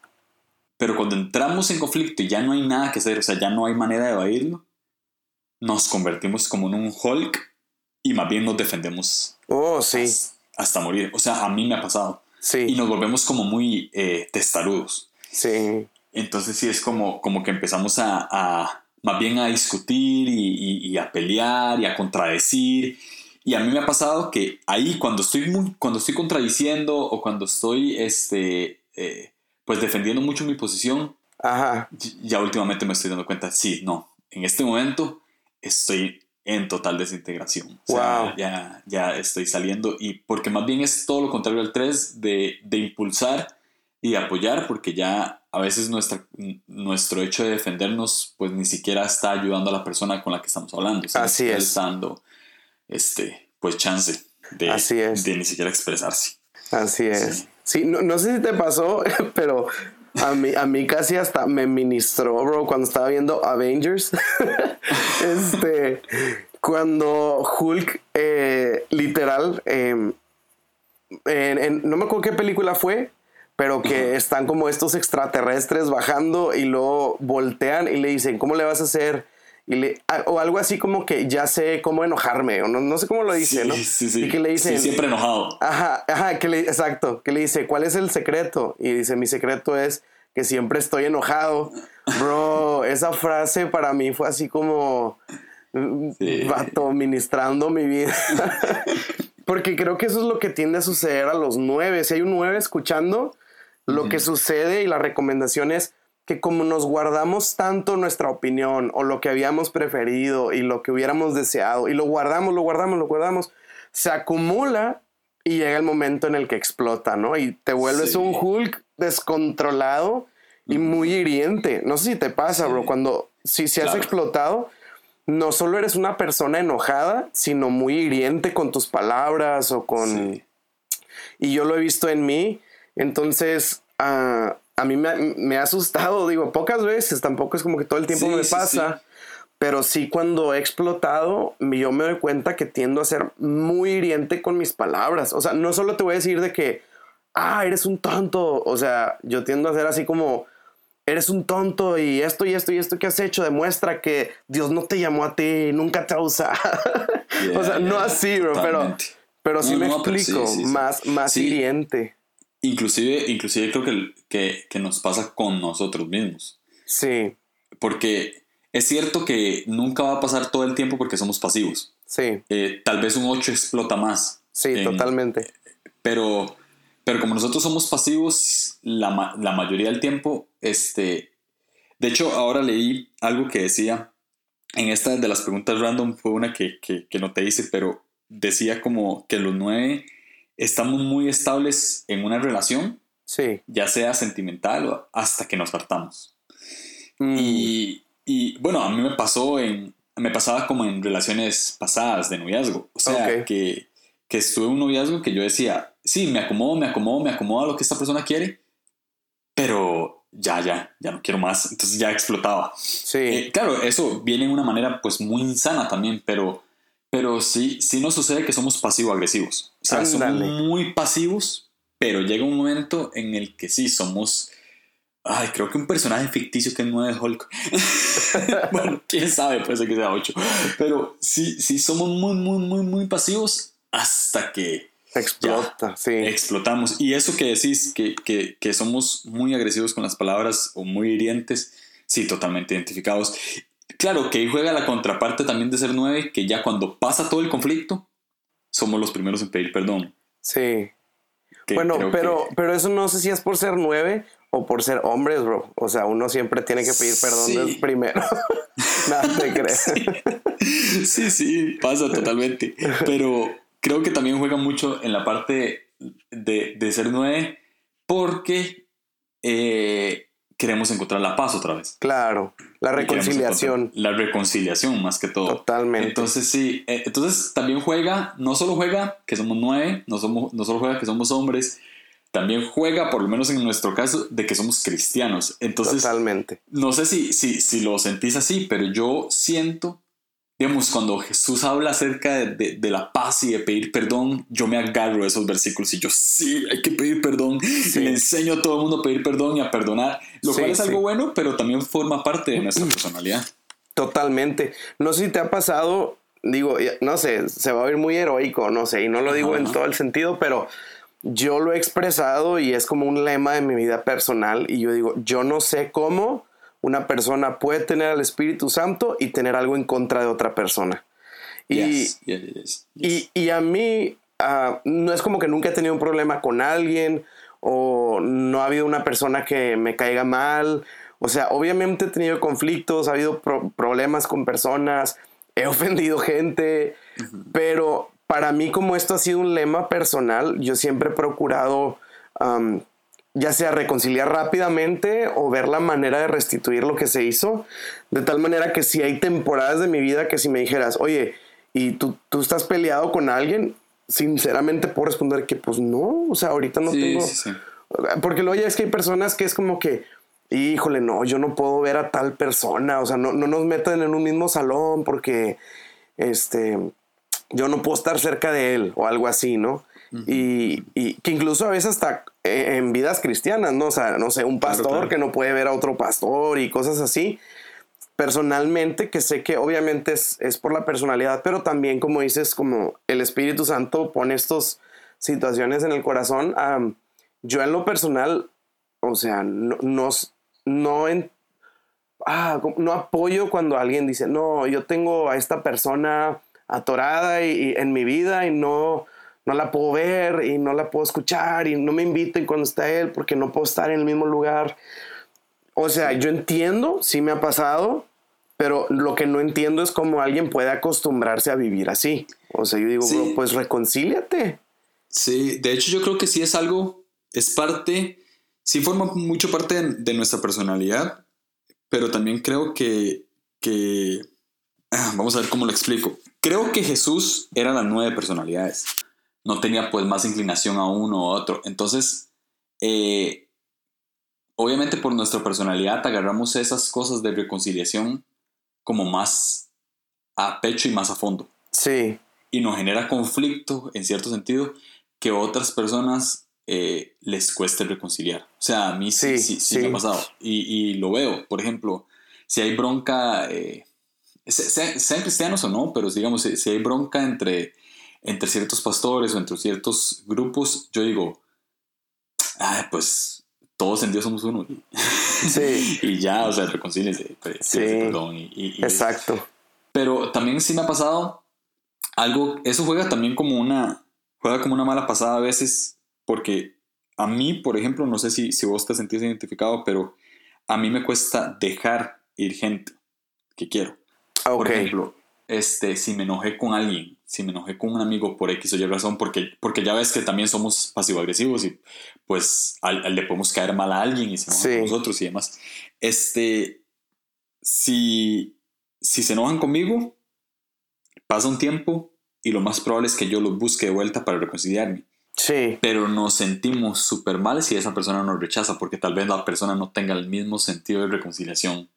Pero cuando entramos en conflicto y ya no hay nada que hacer, o sea, ya no hay manera de evadirlo, nos convertimos como en un Hulk y más bien nos defendemos. Oh, sí. Hasta, morir. O sea, a mí me ha pasado. Sí. Y nos volvemos como muy eh, testarudos. Sí. Entonces sí es como, como que empezamos a, a más bien a discutir y, y, a pelear y a contradecir y a mí me ha pasado que ahí cuando estoy, muy, cuando estoy contradiciendo o cuando estoy este, eh, pues defendiendo mucho mi posición, Ajá. ya últimamente me estoy dando cuenta, sí, no, en este momento estoy en total desintegración. O sea, ya, ya estoy saliendo y porque más bien es todo lo contrario al 3 de, de impulsar y de apoyar porque ya a veces nuestra, nuestro hecho de defendernos pues ni siquiera está ayudando a la persona con la que estamos hablando. Así es. Estando este, pues chance de, Así es. de ni siquiera expresarse. Así es. Sí, no, sé si te pasó, pero a mí, a mí casi hasta me ministró, bro, cuando estaba viendo Avengers. este, cuando Hulk, eh, literal, em, no me acuerdo qué película fue, pero que están como estos extraterrestres bajando y luego voltean y le dicen, ¿cómo le vas a hacer? O algo así como que ya sé cómo enojarme, o no, sé cómo lo dice, ¿no? Sí, sí. Y que le dice. siempre enojado. Ajá, ajá, que le, exacto. Que le dice, ¿cuál es el secreto? Y dice, mi secreto es que siempre estoy enojado. Bro, esa frase para mí fue así como. Vato, ministrando mi vida. Porque creo que eso es lo que tiende a suceder a los nueve. Si hay un nueve escuchando, lo que sucede y la recomendación es que como nos guardamos tanto nuestra opinión o lo que habíamos preferido y lo que hubiéramos deseado y lo guardamos, lo guardamos, lo guardamos, se acumula y llega el momento en el que explota, ¿no? Y te vuelves un Hulk descontrolado y muy hiriente. No sé si te pasa, bro, cuando si, se has explotado, no solo eres una persona enojada, sino muy hiriente con tus palabras o con... Y yo lo he visto en mí. Entonces, uh, a mí me, ha asustado, digo, pocas veces, tampoco es como que todo el tiempo me pasa, pero sí cuando he explotado, yo me doy cuenta que tiendo a ser muy hiriente con mis palabras. O sea, no solo te voy a decir de que, ah, eres un tonto, o sea, yo tiendo a ser así como, eres un tonto y esto y esto y esto que has hecho demuestra que Dios no te llamó a ti, nunca te ha usado. o sea, no así, bro, pero, pero sí me explico, más, más hiriente. Inclusive, inclusive creo que, que, que, nos pasa con nosotros mismos. Sí. Porque es cierto que nunca va a pasar todo el tiempo porque somos pasivos. Sí. Eh, tal vez un 8 explota más. Sí, totalmente. Pero, pero como nosotros somos pasivos la, la, mayoría del tiempo, este... De hecho, ahora leí algo que decía, en esta de las preguntas random fue una que, que, que no te hice, pero decía como que los nueve estamos muy estables en una relación, sí. ya sea sentimental o hasta que nos partamos. Mm. Y, y, bueno, a mí me pasó en, me pasaba como en relaciones pasadas de noviazgo, o sea, que, que estuve en un noviazgo que yo decía, sí, me acomodo, me acomodo, me acomodo a lo que esta persona quiere, pero ya, ya, ya no quiero más, entonces ya explotaba. Sí. Eh, claro, eso viene de una manera pues muy insana también, pero pero sí, sí nos sucede que somos pasivo-agresivos. O sea, somos muy pasivos, pero llega un momento en el que sí somos. Ay, creo que un personaje ficticio que no es Hulk. bueno, quién sabe, puede ser que sea 8. Pero sí, sí somos muy, muy, muy, muy pasivos hasta que. Explota, sí. Explotamos. Y eso que decís, que, que, que somos muy agresivos con las palabras o muy hirientes, sí, totalmente identificados. Claro, que ahí juega la contraparte también de ser nueve, que ya cuando pasa todo el conflicto, somos los primeros en pedir perdón. Sí. bueno, pero, pero eso no sé si es por ser nueve o por ser hombres, bro. O sea, uno siempre tiene que pedir perdón primero. Nada te crees. Sí. sí, pasa totalmente. Pero creo que también juega mucho en la parte de, de ser nueve porque eh, queremos encontrar la paz otra vez. Claro, la reconciliación. La reconciliación más que todo. Totalmente. Entonces sí, eh, entonces también juega, no solo juega que somos nueve, no, somos, no solo juega que somos hombres, también juega, por lo menos en nuestro caso, de que somos cristianos. Entonces, Totalmente. No sé si, si, si lo sentís así, pero yo siento digamos, cuando Jesús habla acerca de, de, la paz y de pedir perdón, yo me agarro de esos versículos y yo, sí, hay que pedir perdón. Y le enseño a todo el mundo a pedir perdón y a perdonar, lo cual es algo bueno, pero también forma parte de nuestra personalidad. Totalmente. No sé si te ha pasado, digo, no sé, se va a oír muy heroico, no sé, y no lo digo en todo el sentido, pero yo lo he expresado y es como un lema de mi vida personal y yo digo, yo no sé cómo una persona puede tener al Espíritu Santo y tener algo en contra de otra persona. Y, y, a mí ah, no es como que nunca he tenido un problema con alguien o no ha habido una persona que me caiga mal. O sea, obviamente he tenido conflictos, ha habido problemas con personas, he ofendido gente, pero para mí como esto ha sido un lema personal, yo siempre he procurado ya sea reconciliar rápidamente o ver la manera de restituir lo que se hizo, de tal manera que si hay temporadas de mi vida que si me dijeras, oye, y tú, tú estás peleado con alguien, sinceramente puedo responder que pues no, o sea, ahorita no tengo... Porque luego ya es que hay personas que es como que, híjole, no, yo no puedo ver a tal persona, o sea, no, no nos metan en un mismo salón porque, este, yo no puedo estar cerca de él o algo así, ¿no? Y, y, que incluso a veces hasta eh, en vidas cristianas, ¿no? O sea, no sé, un pastor que no puede ver a otro pastor y cosas así. Personalmente, que sé que obviamente es, es por la personalidad, pero también, como dices, como el Espíritu Santo pone estas situaciones en el corazón. yo en lo personal, o sea, no, no, no, ah, no apoyo cuando alguien dice, no, yo tengo a esta persona atorada y en mi vida y no, no la puedo ver y no la puedo escuchar y no me inviten cuando está él porque no puedo estar en el mismo lugar. O sea, yo entiendo, sí me ha pasado, pero lo que no entiendo es cómo alguien puede acostumbrarse a vivir así. O sea, yo digo, pues reconcíliate. Sí, de hecho yo creo que sí es algo, es parte, sí forma mucho parte de, nuestra personalidad, pero también creo que, que, ah, vamos a ver cómo lo explico. Creo que Jesús era las nueve personalidades no tenía pues más inclinación a uno u otro. Entonces, eh, obviamente por nuestra personalidad agarramos esas cosas de reconciliación como más a pecho y más a fondo. Sí. Y nos genera conflicto, en cierto sentido, que otras personas eh, les cueste reconciliar. O sea, a mí sí, sí, sí, me ha pasado. Y, y, lo veo. Por ejemplo, si hay bronca, eh, sean, cristianos o no, pero digamos, si, hay bronca entre, entre ciertos pastores o entre ciertos grupos, yo digo, ah, pues todos en Dios somos uno. Sí. y ya, o sea, reconcíliense. Pues, sí. Perdón, y, Exacto. Pero también sí me ha pasado algo, eso juega también como una, juega como una mala pasada a veces, porque a mí, por ejemplo, no sé si, si vos te sentís identificado, pero a mí me cuesta dejar ir gente que quiero. Ah, por ejemplo, este, si me enojé con alguien, si me enojé con un amigo por X o Y razón, porque, porque ya ves que también somos pasivo-agresivos y pues le podemos caer mal a alguien y se enojan nosotros y demás. Este, si, si se enojan conmigo, pasa un tiempo y lo más probable es que yo los busque de vuelta para reconciliarme. Sí. Pero nos sentimos súper mal si esa persona nos rechaza, porque tal vez la persona no tenga el mismo sentido de reconciliación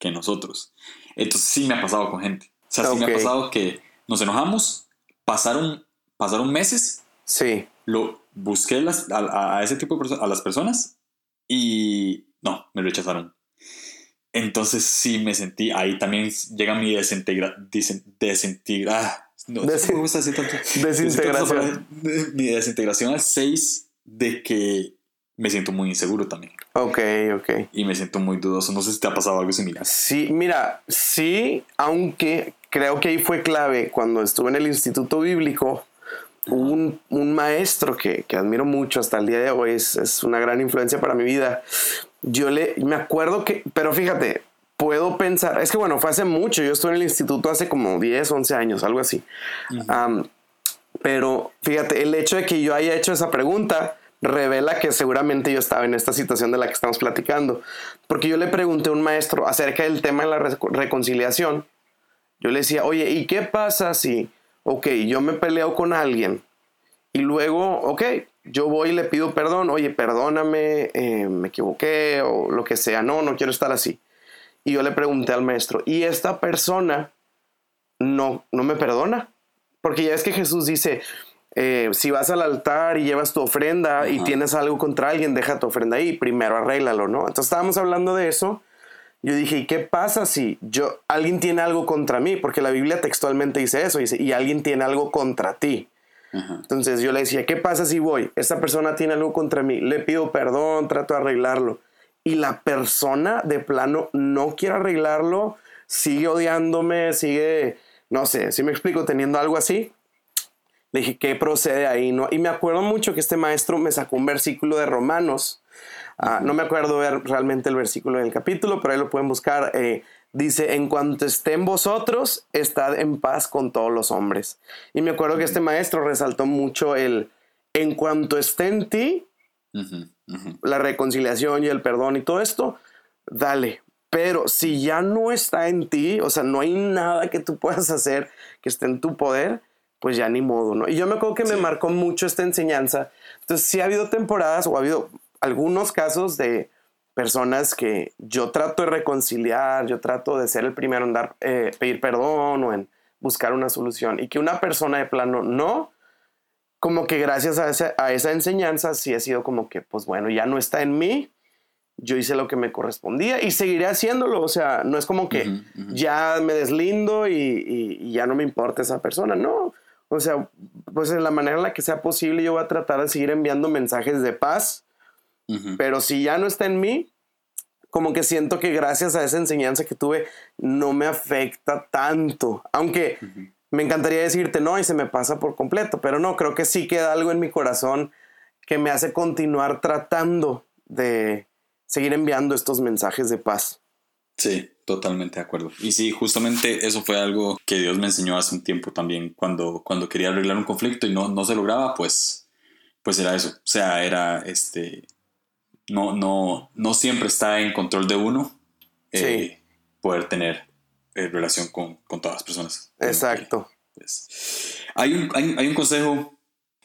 que nosotros. Entonces sí me ha pasado con gente. O sea, sí me ha pasado que nos enojamos, pasaron, pasaron meses. Sí. Lo busqué las, a, ese tipo de personas, a las personas y no, me rechazaron. Entonces sí me sentí, ahí también llega mi desintegra, desintegra, no, me gusta decir tanto. Desintegración. Mi desintegración al 6 de que me siento muy inseguro también. Ok, ok. Y me siento muy dudoso. No sé si te ha pasado algo similar. Sí, mira, sí, aunque creo que ahí fue clave cuando estuve en el Instituto Bíblico. Un, un, maestro que, que, admiro mucho hasta el día de hoy, es, es una gran influencia para mi vida. Yo le, me acuerdo que, pero fíjate, puedo pensar, es que bueno, fue hace mucho, yo estuve en el instituto hace como 10, 11 años, algo así. pero fíjate, el hecho de que yo haya hecho esa pregunta revela que seguramente yo estaba en esta situación de la que estamos platicando. Porque yo le pregunté a un maestro acerca del tema de la reconciliación. Yo le decía, oye, ¿y qué pasa si, ok, yo me peleo con alguien y luego, ok, yo voy y le pido perdón, oye, perdóname, eh, me equivoqué o lo que sea, no, no quiero estar así. Y yo le pregunté al maestro, ¿y esta persona no, no me perdona? Porque ya es que Jesús dice, eh, si vas al altar y llevas tu ofrenda y tienes algo contra alguien, deja tu ofrenda ahí, primero arréglalo, ¿no? Entonces estábamos hablando de eso. Yo dije, ¿y qué pasa si yo, alguien tiene algo contra mí? Porque la Biblia textualmente dice eso, dice, y alguien tiene algo contra ti. Entonces yo le decía, ¿qué pasa si voy? Esta persona tiene algo contra mí, le pido perdón, trato de arreglarlo y la persona de plano no quiere arreglarlo, sigue odiándome, sigue, no sé, si me explico, teniendo algo así. Le dije, ¿qué procede ahí? ¿no? Y me acuerdo mucho que este maestro me sacó un versículo de Romanos. Ah, no me acuerdo ver realmente el versículo del capítulo, pero ahí lo pueden buscar. Eh, dice, en cuanto estén vosotros, estad en paz con todos los hombres. Y me acuerdo que este maestro resaltó mucho el, en cuanto esté en ti, la reconciliación y el perdón y todo esto, dale. Pero si ya no está en ti, o sea, no hay nada que tú puedas hacer que esté en tu poder, pues ya ni modo, ¿no? Y yo me acuerdo que me marcó mucho esta enseñanza. Entonces, sí ha habido temporadas o ha habido algunos casos de personas que yo trato de reconciliar, yo trato de ser el primero en dar, eh, pedir perdón o en buscar una solución y que una persona de plano no, como que gracias a esa, a esa enseñanza sí ha sido como que, pues bueno, ya no está en mí, yo hice lo que me correspondía y seguiré haciéndolo, o sea, no es como que ya me deslindo y, ya no me importa esa persona, no, o sea, pues en la manera en la que sea posible yo voy a tratar de seguir enviando mensajes de paz, pero si ya no está en mí, como que siento que gracias a esa enseñanza que tuve no me afecta tanto, aunque me encantaría decirte no y se me pasa por completo, pero no, creo que sí queda algo en mi corazón que me hace continuar tratando de seguir enviando estos mensajes de paz. Sí, totalmente de acuerdo. Y sí, justamente eso fue algo que Dios me enseñó hace un tiempo también, cuando, cuando quería arreglar un conflicto y no, no se lograba, pues, pues era eso. O sea, era este, no, no, no siempre está en control de uno eh, poder tener en relación con, con, todas las personas. Exacto. Pues, hay, un, hay, un consejo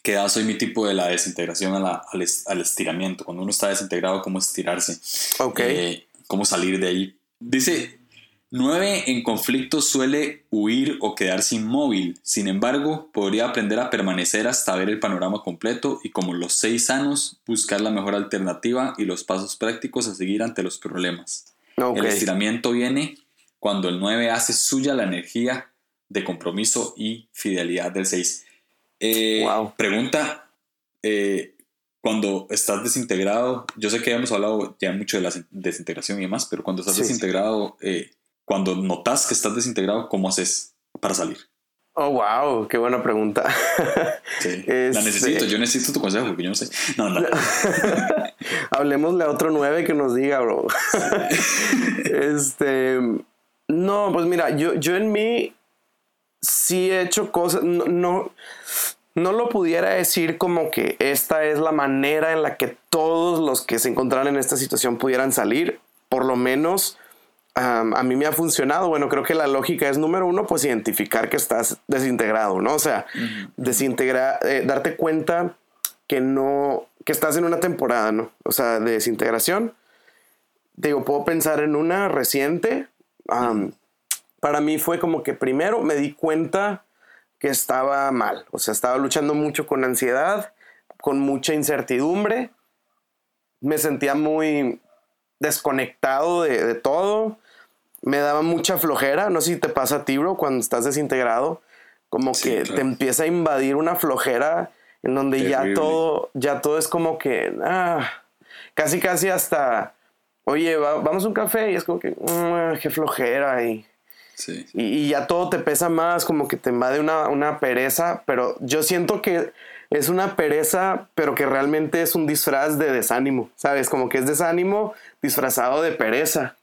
que da soy mi tipo de la desintegración al, al, estiramiento. Cuando uno está desintegrado, cómo estirarse. Ok. Eh, cómo salir de ahí. Dice, nueve en conflicto suele huir o quedarse inmóvil. Sin embargo, podría aprender a permanecer hasta ver el panorama completo y como los seis sanos, buscar la mejor alternativa y los pasos prácticos a seguir ante los problemas. El estiramiento viene cuando el 9 hace suya la energía de compromiso y fidelidad del 6. Eh, pregunta, eh, cuando estás desintegrado, yo sé que hemos hablado ya mucho de la desintegración y demás, pero cuando estás desintegrado, eh, cuando notas que estás desintegrado, ¿cómo haces para salir? Oh, wow, qué buena pregunta. Sí, la necesito, yo necesito tu consejo porque yo no sé. No, no. Hablemosle a otro 9 que nos diga, bro. este. No, pues mira, yo, yo en mí sí he hecho cosas, no, no, lo pudiera decir como que esta es la manera en la que todos los que se encontraran en esta situación pudieran salir, por lo menos a mí me ha funcionado. Bueno, creo que la lógica es número uno, pues identificar que estás desintegrado, ¿no? O sea, desintegrar, eh, darte cuenta que no, que estás en una temporada, ¿no? O sea, de desintegración. Digo, puedo pensar en una reciente, para mí fue como que primero me di cuenta que estaba mal, o sea, estaba luchando mucho con ansiedad, con mucha incertidumbre, me sentía muy desconectado de, todo, me daba mucha flojera, no sé si te pasa a ti, bro, cuando estás desintegrado, como que te empieza a invadir una flojera en donde ya todo, ya todo es como que, ah, casi casi hasta oye, vamos a un café y es como que, mm, qué flojera y, y, ya todo te pesa más, como que te invade una, una, pereza, pero yo siento que es una pereza, pero que realmente es un disfraz de desánimo, ¿sabes? Como que es desánimo disfrazado de pereza.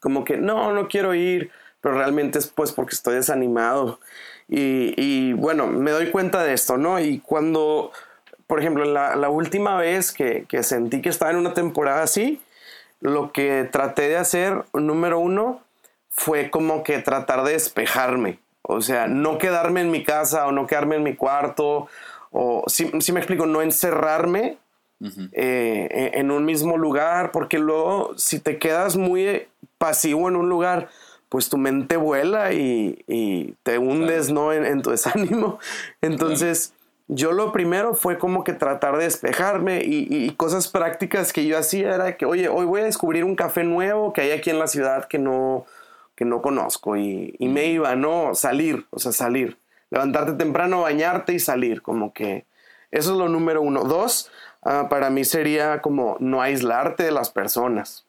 Como que no, no quiero ir, pero realmente es pues porque estoy desanimado. Y, y bueno, me doy cuenta de esto, ¿no? Y cuando, por ejemplo, la, la última vez que, que sentí que estaba en una temporada así, lo que traté de hacer, número uno, fue como que tratar de despejarme. O sea, no quedarme en mi casa o no quedarme en mi cuarto. O si, me explico, no encerrarme eh, en un mismo lugar, porque luego si te quedas muy pasivo en un lugar, pues tu mente vuela y, te hundes ¿no? En, tu desánimo. Entonces, yo lo primero fue como que tratar de despejarme y, cosas prácticas que yo hacía era que, oye, hoy voy a descubrir un café nuevo que hay aquí en la ciudad que no, que no conozco y, me iba, ¿no? Salir, o sea, salir. Levantarte temprano, bañarte y salir, como que eso es lo número uno. Dos, ah, para mí sería como no aislarte de las personas.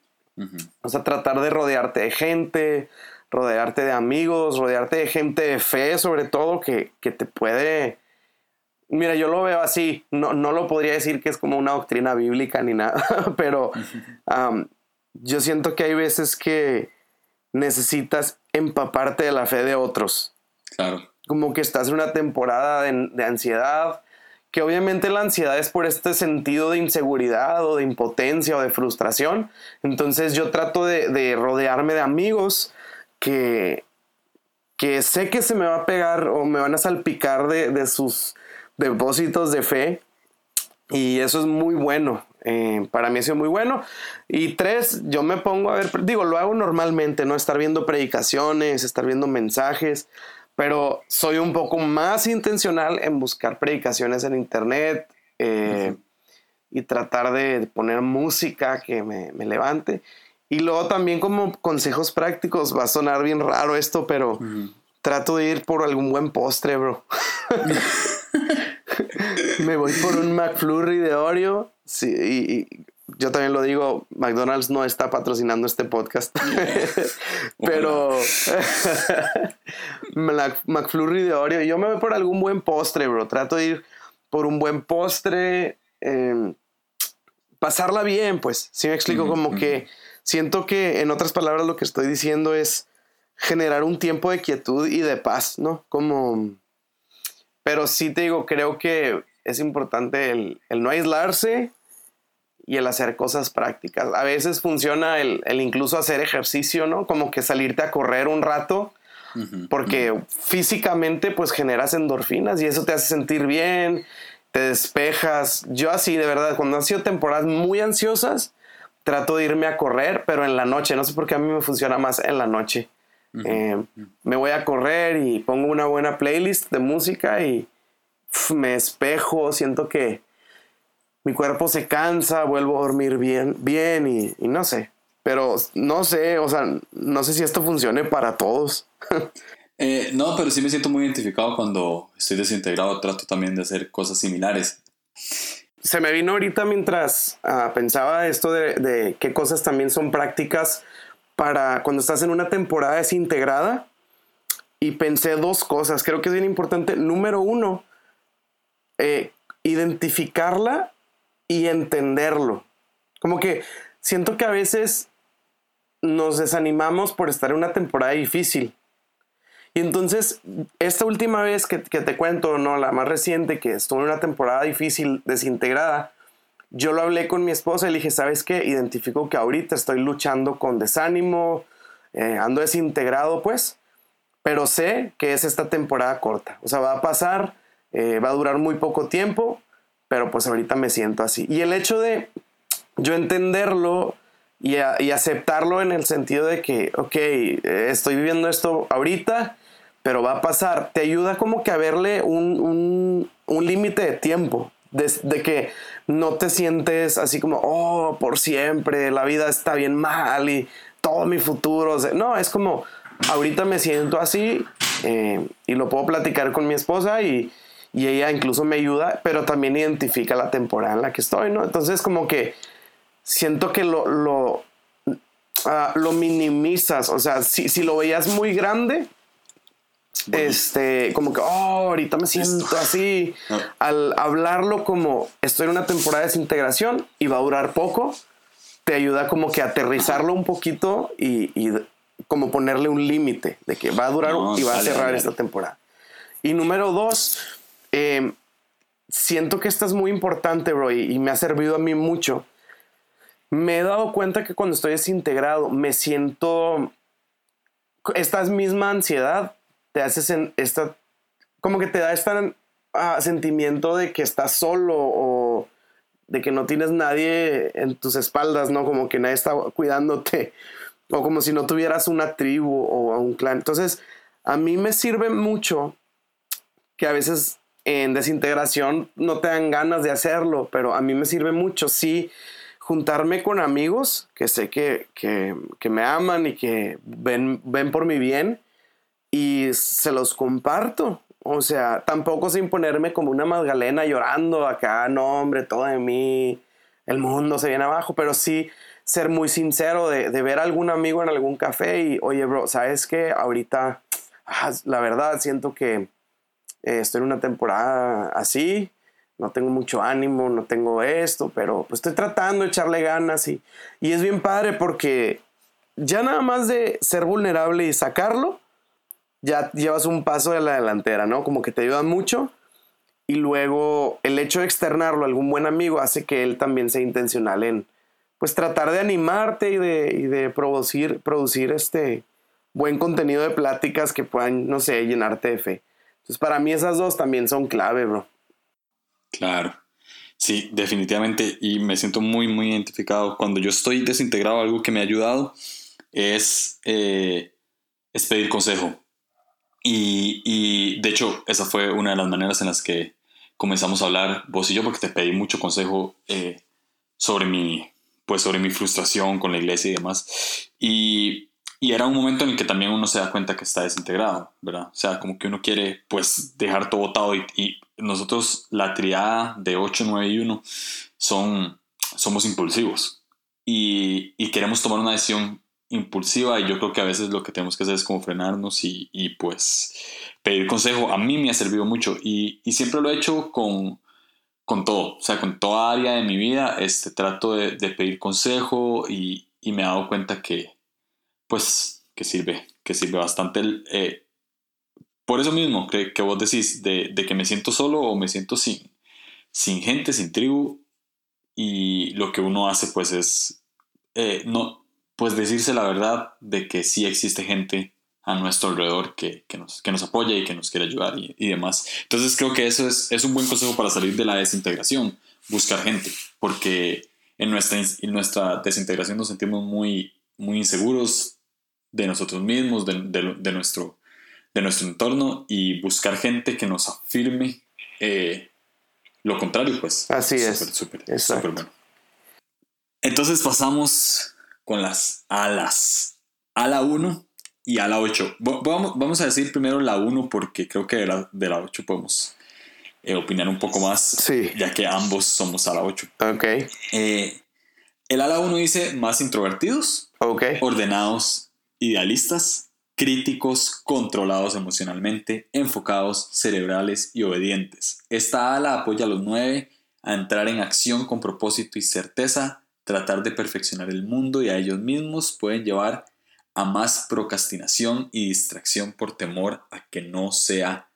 O sea, tratar de rodearte de gente, rodearte de amigos, rodearte de gente de fe, sobre todo, que, que te puede Mira, yo lo veo así, no, no lo podría decir que es como una doctrina bíblica ni nada, pero yo siento que hay veces que necesitas empaparte de la fe de otros. Claro. Como que estás en una temporada de, ansiedad, que obviamente la ansiedad es por este sentido de inseguridad o de impotencia o de frustración. Entonces yo trato de, rodearme de amigos que, que sé que se me va a pegar o me van a salpicar de sus depósitos de fe. Y eso es muy bueno. Eh, para mí ha sido muy bueno. Y tres, yo me pongo a ver, digo, lo hago normalmente, ¿no? Estar viendo predicaciones, estar viendo mensajes, pero soy un poco más intencional en buscar predicaciones en internet eh, y tratar de poner música que me, levante. Y luego también como consejos prácticos, va a sonar bien raro esto, pero trato de ir por algún buen postre, bro. me voy por un McFlurry de Oreo. Sí, y, yo también lo digo, McDonald's no está patrocinando este podcast. Pero McFlurry de Oreo. Yo me voy por algún buen postre, bro. Trato de ir por un buen postre. Em, pasarla bien, pues. Si me explico, como que siento que, en otras palabras, lo que estoy diciendo es generar un tiempo de quietud y de paz, ¿no? Como pero sí te digo, creo que es importante el, no aislarse y el hacer cosas prácticas. A veces funciona el, incluso hacer ejercicio, ¿no? Como que salirte a correr un rato porque físicamente pues generas endorfinas y eso te hace sentir bien, te despejas. Yo así, de verdad, cuando han sido temporadas muy ansiosas, trato de irme a correr, pero en la noche, no sé por qué a mí me funciona más en la noche. Eh, me voy a correr y pongo una buena playlist de música y me espejo, siento que mi cuerpo se cansa, vuelvo a dormir bien, bien y, no sé. Pero no sé, o sea, no sé si esto funcione para todos. Eh, no, pero sí me siento muy identificado cuando estoy desintegrado, trato también de hacer cosas similares. Se me vino ahorita mientras ah, pensaba esto de, de qué cosas también son prácticas para cuando estás en una temporada desintegrada y pensé dos cosas. Creo que es bien importante. Número uno, eh, identificarla y entenderlo. Como que siento que a veces nos desanimamos por estar en una temporada difícil. Y entonces, esta última vez que, que, te cuento, no, la más reciente, que estuve en una temporada difícil, desintegrada, yo lo hablé con mi esposa y dije, ¿sabes qué? Identifico que ahorita estoy luchando con desánimo, eh, ando desintegrado, pues, pero sé que es esta temporada corta. O sea, va a pasar, eh, va a durar muy poco tiempo, pero pues ahorita me siento así. Y el hecho de yo entenderlo y, aceptarlo en el sentido de que, ok, estoy viviendo esto ahorita, pero va a pasar, te ayuda como que a verle un, un límite de tiempo de, que no te sientes así como, oh, por siempre, la vida está bien mal y todo mi futuro. no, es como, ahorita me siento así eh, y lo puedo platicar con mi esposa y, ella incluso me ayuda, pero también identifica la temporada en la que estoy, ¿no? Entonces como que siento que lo, lo, ah, lo minimizas, o sea, si, si lo veías muy grande, este, como que, oh, ahorita me siento así. Ah. Al hablarlo como estoy en una temporada de desintegración y va a durar poco, te ayuda como que a aterrizarlo un poquito y, como ponerle un límite de que va a durar y va a cerrar esta temporada. Y número dos, em, siento que esta es muy importante, bro, y, y me ha servido a mí mucho. Me he dado cuenta que cuando estoy desintegrado me siento esta misma ansiedad te haces en esta, como que te da este sentimiento de que estás solo o de que no tienes nadie en tus espaldas, ¿no? Como que nadie está cuidándote o como si no tuvieras una tribu o un clan. Entonces, a mí me sirve mucho que a veces en desintegración no te dan ganas de hacerlo, pero a mí me sirve mucho, sí, juntarme con amigos que sé que, que, que me aman y que ven, ven por mi bien y se los comparto. O sea, tampoco sin ponerme como una Magdalena llorando acá, no hombre, todo de mí, el mundo se viene abajo, pero sí ser muy sincero de, ver a algún amigo en algún café y, oye, bro, ¿sabes qué? Ahorita, ah, la verdad, siento que eh, estoy en una temporada así, no tengo mucho ánimo, no tengo esto, pero pues estoy tratando de echarle ganas y, y es bien padre porque ya nada más de ser vulnerable y sacarlo, ya llevas un paso de la delantera, ¿no? Como que te ayuda mucho. Y luego el hecho de externarlo a algún buen amigo hace que él también sea intencional en, pues, tratar de animarte y de, de producir, producir este buen contenido de pláticas que puedan, no sé, llenarte de fe. Entonces, para mí esas dos también son clave, bro. Claro. Sí, definitivamente. Y me siento muy, muy identificado. Cuando yo estoy desintegrado, algo que me ha ayudado es, eh, es pedir consejo. Y, de hecho, esa fue una de las maneras en las que comenzamos a hablar vos y yo, porque te pedí mucho consejo eh, sobre, mi, pues sobre mi frustración con la iglesia y demás. Y, y, era un momento en el que también uno se da cuenta que está desintegrado, ¿verdad? O sea, como que uno quiere pues dejar todo botado y, nosotros, la triada de 8, 9 y 1, son, somos impulsivos. Y, y, queremos tomar una decisión impulsiva y yo creo que a veces lo que tenemos que hacer es como frenarnos y, y pues pedir consejo. A mí me ha servido mucho y, y, siempre lo he hecho con, con todo, o sea, con toda área de mi vida, este, trato de, de pedir consejo y, me he dado cuenta que pues que sirve, que sirve bastante. Eh, por eso mismo que, que vos decís de, de, que me siento solo o me siento sin, sin gente, sin tribu y lo que uno hace pues es... Eh, no, pues decirse la verdad de que sí existe gente a nuestro alrededor que, que, nos, que nos apoya y que nos quiere ayudar y, y, demás. Entonces creo que eso es, es un buen consejo para salir de la desintegración, buscar gente, porque en nuestra, en nuestra desintegración nos sentimos muy, muy inseguros de nosotros mismos, de, de, de nuestro, de nuestro entorno y buscar gente que nos afirme eh, lo contrario, pues. Así super, es. Súper, súper bueno. Entonces pasamos con las alas. Ala 1 y ala 8. Vamos, vamos a decir primero la 1 porque creo que de la, de la 8 podemos eh, opinar un poco más, sí. ya que ambos somos ala 8. Ok. Eh, el ala 1 dice más introvertidos, okay. ordenados, idealistas, críticos, controlados emocionalmente, enfocados, cerebrales y obedientes. Esta ala apoya a los 9 a entrar en acción con propósito y certeza, tratar de perfeccionar el mundo y a ellos mismos pueden llevar a más procrastinación y distracción por temor a que no sea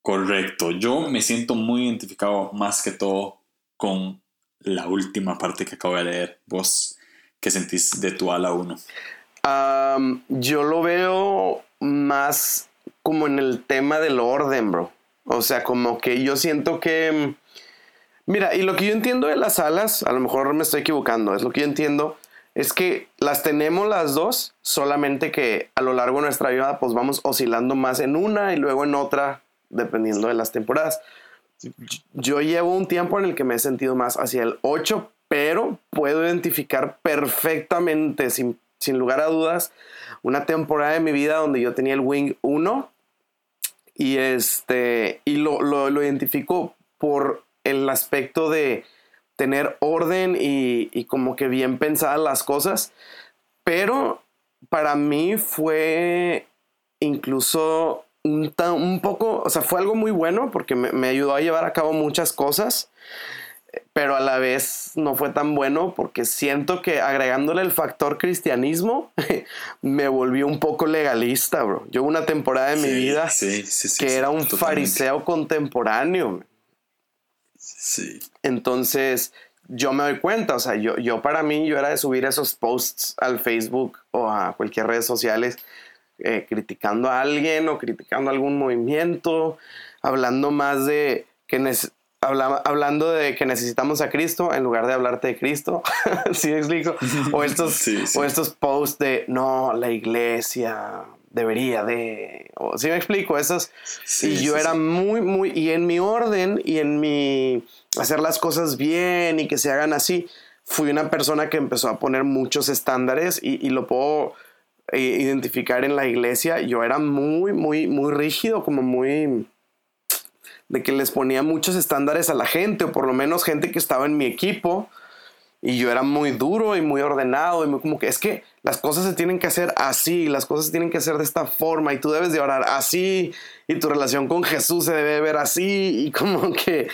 correcto. Yo me siento muy identificado más que todo con la última parte que acabo de leer. ¿Vos qué sentís de tu ala 1? Um, yo lo veo más como en el tema del orden, bro. O sea, como que yo siento que... Mira, y lo que yo entiendo de las alas, a lo mejor me estoy equivocando, es lo que yo entiendo, es que las tenemos las dos, solamente que a lo largo de nuestra vida pues vamos oscilando más en una y luego en otra, dependiendo de las temporadas. Yo llevo un tiempo en el que me he sentido más hacia el 8, pero puedo identificar perfectamente, sin, sin lugar a dudas, una temporada de mi vida donde yo tenía el Wing 1 y, este, y lo, lo, lo identifico por el aspecto de tener orden y, y, como que bien pensadas las cosas, pero para mí fue incluso un, un, poco, o sea, fue algo muy bueno porque me, me, ayudó a llevar a cabo muchas cosas, pero a la vez no fue tan bueno porque siento que agregándole el factor cristianismo me volví un poco legalista, bro. Yo una temporada de mi vida sí, sí, sí, que era un totalmente. fariseo contemporáneo. Sí. Entonces, yo me doy cuenta, o sea, yo, yo para mí, yo era de subir esos posts al Facebook o a cualquier redes sociales eh, criticando a alguien o criticando algún movimiento, hablando más de que habla, hablando de que necesitamos a Cristo en lugar de hablarte de Cristo, ¿sí me explico? O estos, Sí, sí. o estos posts de no, la iglesia debería de, o, ¿sí me explico? Esos, Sí, y yo era muy, muy, y en mi orden y en mi hacer las cosas bien y que se hagan así, fui una persona que empezó a poner muchos estándares y, y lo puedo eh, identificar en la iglesia. Yo era muy, muy, muy rígido, como muy de que les ponía muchos estándares a la gente, o por lo menos gente que estaba en mi equipo, y yo era muy duro y muy ordenado, y muy como que es que las cosas se tienen que hacer así, las cosas tienen que hacer de esta forma, y tú debes de orar así, y tu relación con Jesús se debe ver así, y como que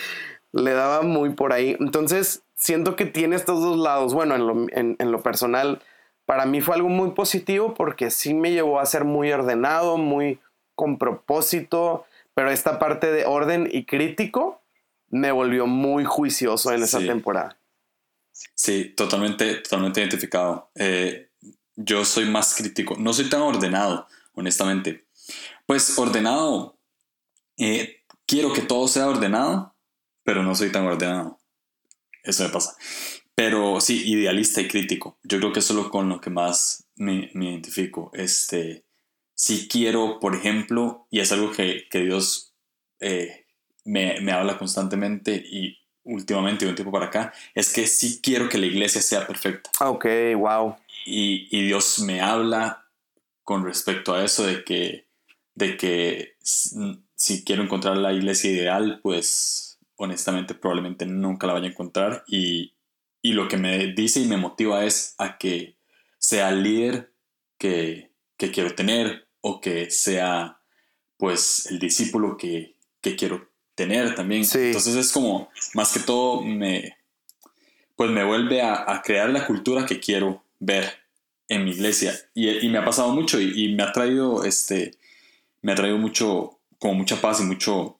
le daba muy por ahí. Entonces, siento que tiene estos dos lados. Bueno, en lo, en lo personal, para mí fue algo muy positivo porque sí me llevó a ser muy ordenado, muy con propósito, pero esta parte de orden y crítico me volvió muy juicioso en esa Sí. temporada. Sí, totalmente, totalmente identificado. Eh, yo soy más crítico. No soy tan ordenado, honestamente. Pues ordenado, eh, quiero que todo sea ordenado, pero no soy tan ordenado. Eso me pasa. Pero sí, idealista y crítico. Yo creo que eso es lo con lo que más me, me identifico. Este, si quiero, por ejemplo, y es algo que, que Dios eh, me, me habla constantemente y últimamente de un tiempo para acá, es que sí quiero que la iglesia sea perfecta. Ok, wow. Y, y Dios me habla con respecto a eso de que, de que si quiero encontrar la iglesia ideal, pues honestamente probablemente nunca la vaya a encontrar. Y, y lo que me dice y me motiva es a que sea el líder que, que quiero tener o que sea pues el discípulo que, que quiero tener también. Sí. Entonces es como, más que todo, me, pues me vuelve a, a crear la cultura que quiero ver en mi iglesia. Y, y me ha pasado mucho y, y me ha traído, este, me ha traído mucho, como mucha paz y mucho,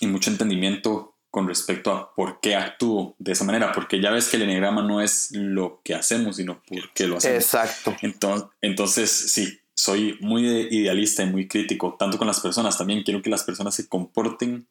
y mucho entendimiento con respecto a por qué actúo de esa manera, porque ya ves que el enneagrama no es lo que hacemos, sino por qué lo hacemos. Exacto. Entonces, entonces, sí, soy muy idealista y muy crítico, tanto con las personas, también quiero que las personas se comporten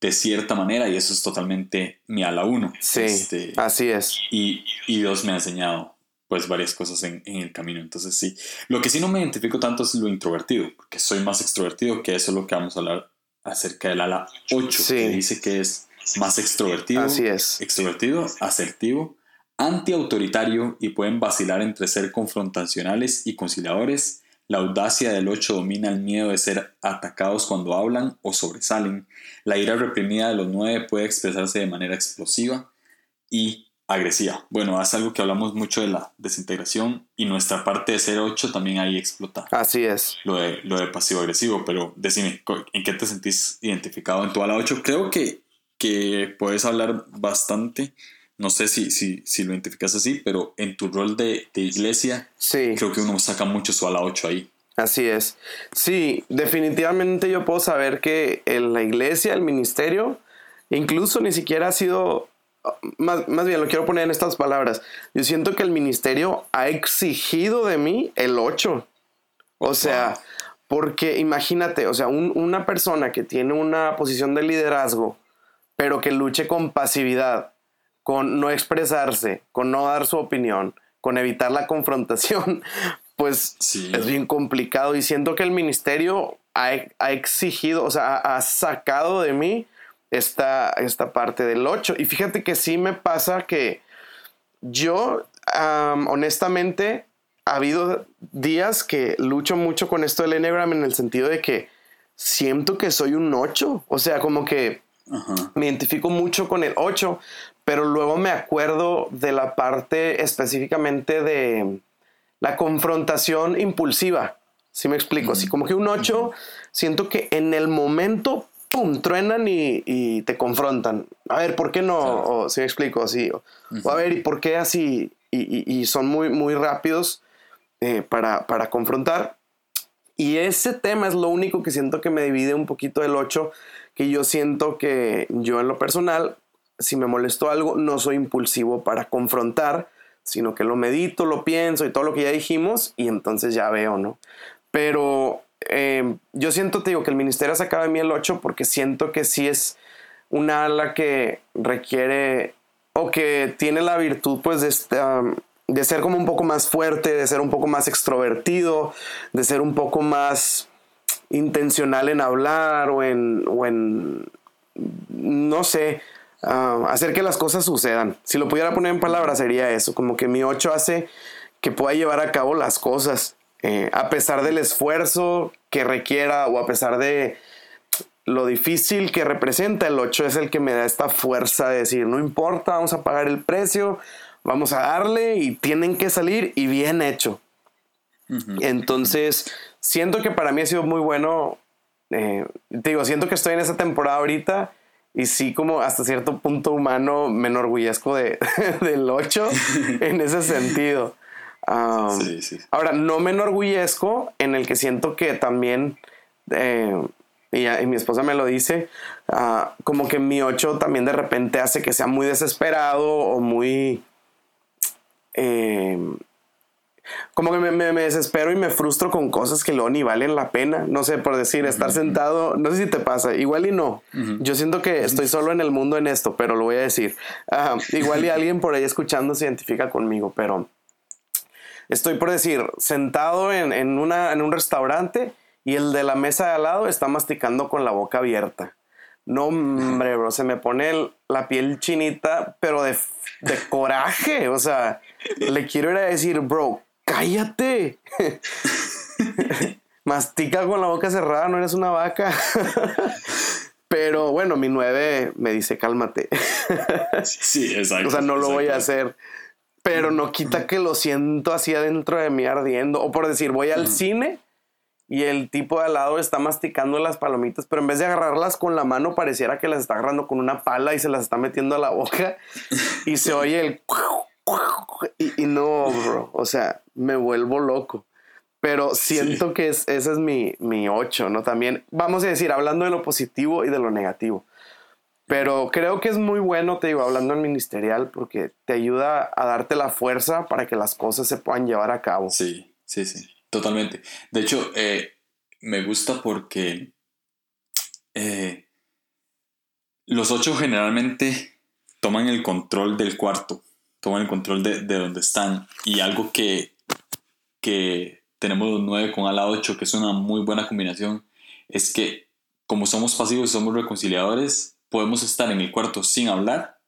de cierta manera y eso es totalmente mi ala uno. Sí, este, así es. Y, y, Dios me ha enseñado pues varias cosas en, en, el camino. Entonces sí, lo que sí no me identifico tanto es lo introvertido, porque soy más extrovertido, que eso es lo que vamos a hablar acerca del ala 8, que dice que es más extrovertido, así es. extrovertido, asertivo, antiautoritario y pueden vacilar entre ser confrontacionales y conciliadores la audacia del 8 domina el miedo de ser atacados cuando hablan o sobresalen. La ira reprimida de los 9 puede expresarse de manera explosiva y agresiva. Bueno, es algo que hablamos mucho de la desintegración y nuestra parte de ser 8 también ahí explota. Así es. Lo de, lo de pasivo-agresivo, pero decime, ¿en qué te sentís identificado en tu ala 8? Creo que, que puedes hablar bastante no sé si, si, si lo identificas así, pero en tu rol de, iglesia, sí. creo que uno saca mucho su ala 8 ahí. Así es. Sí, definitivamente yo puedo saber que en la iglesia, el ministerio, incluso ni siquiera ha sido, más, más bien lo quiero poner en estas palabras, yo siento que el ministerio ha exigido de mí el 8. O sea, porque imagínate, o sea, una persona que tiene una posición de liderazgo, pero que luche con pasividad, con no expresarse, con no dar su opinión, con evitar la confrontación, pues es bien complicado. Y siento que el ministerio ha, exigido, o sea, ha, sacado de mí esta, esta parte del 8. Y fíjate que sí me pasa que yo, honestamente, ha habido días que lucho mucho con esto del Enneagram en el sentido de que siento que soy un 8. O sea, como que me identifico mucho con el 8, pero luego me acuerdo de la parte específicamente de la confrontación impulsiva. Si me explico, así como que un 8, siento que en el momento, ¡pum!, truenan y, te confrontan. A ver, ¿por qué no? O si me explico, así. O, a ver, ¿y por qué así? Y, son muy, muy rápidos eh, para, para confrontar. Y ese tema es lo único que siento que me divide un poquito del 8, que yo siento que yo en lo personal si me molestó algo, no soy impulsivo para confrontar, sino que lo medito, lo pienso y todo lo que ya dijimos y entonces ya veo, ¿no? Pero em, yo siento, te digo, que el ministerio ha sacado de mí el 8 porque siento que sí es una ala que requiere o que tiene la virtud pues de, de ser como un poco más fuerte, de ser un poco más extrovertido, de ser un poco más intencional en hablar o en, o en no sé, Ah, hacer que las cosas sucedan. Si lo pudiera poner en palabras sería eso, como que mi 8 hace que pueda llevar a cabo las cosas, eh, a pesar del esfuerzo que requiera o a pesar de lo difícil que representa, el 8 es el que me da esta fuerza de decir, no importa, vamos a pagar el precio, vamos a darle y tienen que salir y bien hecho. Entonces, siento que para mí ha sido muy bueno, eh, te digo, siento que estoy en esa temporada ahorita y sí, como hasta cierto punto humano, me enorgullezco de, del 8 en ese sentido. sí, sí. Ahora, no me enorgullezco en el que siento que también, eh, y, mi esposa me lo dice, ah, como que mi 8 también de repente hace que sea muy desesperado o muy... Eh, como que me, desespero y me frustro con cosas que luego ni valen la pena. No sé, por decir, estar sentado, no sé si te pasa, igual y no. Yo siento que estoy solo en el mundo en esto, pero lo voy a decir. igual y alguien por ahí escuchando se identifica conmigo, pero estoy por decir, sentado en, una, en un restaurante y el de la mesa de al lado está masticando con la boca abierta. No, hombre, bro, se me pone la piel chinita, pero de, de coraje. O sea, le quiero ir a decir, bro, cállate. Mastica con la boca cerrada, no eres una vaca. Pero bueno, mi nueve me dice, cálmate. Sí, exacto. O sea, no lo voy a hacer. Pero no quita que lo siento así adentro de mí ardiendo. O por decir, voy al cine y el tipo de al lado está masticando las palomitas, pero en vez de agarrarlas con la mano, pareciera que las está agarrando con una pala y se las está metiendo a la boca. Y se oye el y, no, bro. O sea, me vuelvo loco. Pero siento que es, ese es mi, mi 8, ¿no? También, vamos a decir, hablando de lo positivo y de lo negativo. Pero creo que es muy bueno, te digo, hablando en ministerial, porque te ayuda a darte la fuerza para que las cosas se puedan llevar a cabo. Sí, sí, sí. Totalmente. De hecho, eh, me gusta porque eh, los ocho generalmente toman el control del cuarto, toman el control de, de donde están. Y algo que, que tenemos los nueve con ala 8, que es una muy buena combinación, es que como somos pasivos y somos reconciliadores, podemos estar en el cuarto sin hablar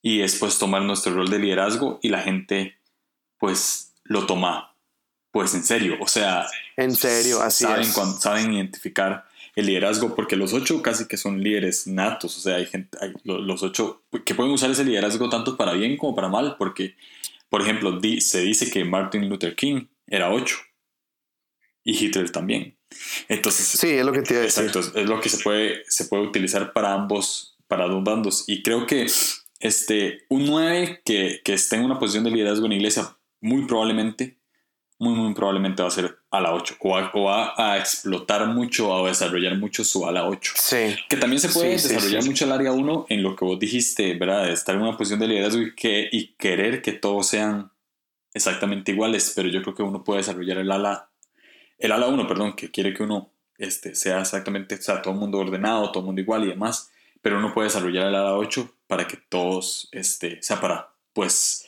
y después tomar nuestro rol de liderazgo y la gente pues lo toma pues en serio, o sea, en serio, así saben, es. saben identificar el liderazgo porque los ocho casi que son líderes natos, o sea, hay gente, hay los ocho que pueden usar ese liderazgo tanto para bien como para mal, porque, por ejemplo, se dice que Martin Luther King era ocho y Hitler también. Entonces, sí, es lo que te Exacto, es lo que se puede, se puede utilizar para ambos, para dos bandos. Y creo que este, un 9 que, que esté en una posición de liderazgo en iglesia, muy probablemente, muy, muy probablemente va a ser a la 8 o va, a explotar mucho o a desarrollar mucho su ala 8. Sí. Que también se puede desarrollar mucho el área 1 en lo que vos dijiste, ¿verdad? De estar en una posición de liderazgo y, que, y querer que todos sean exactamente iguales, pero yo creo que uno puede desarrollar el ala el ala 1, perdón, que quiere que uno este, sea exactamente, o sea, todo el mundo ordenado, todo el mundo igual y demás, pero uno puede desarrollar el ala 8 para que todos, este, sea, para, pues,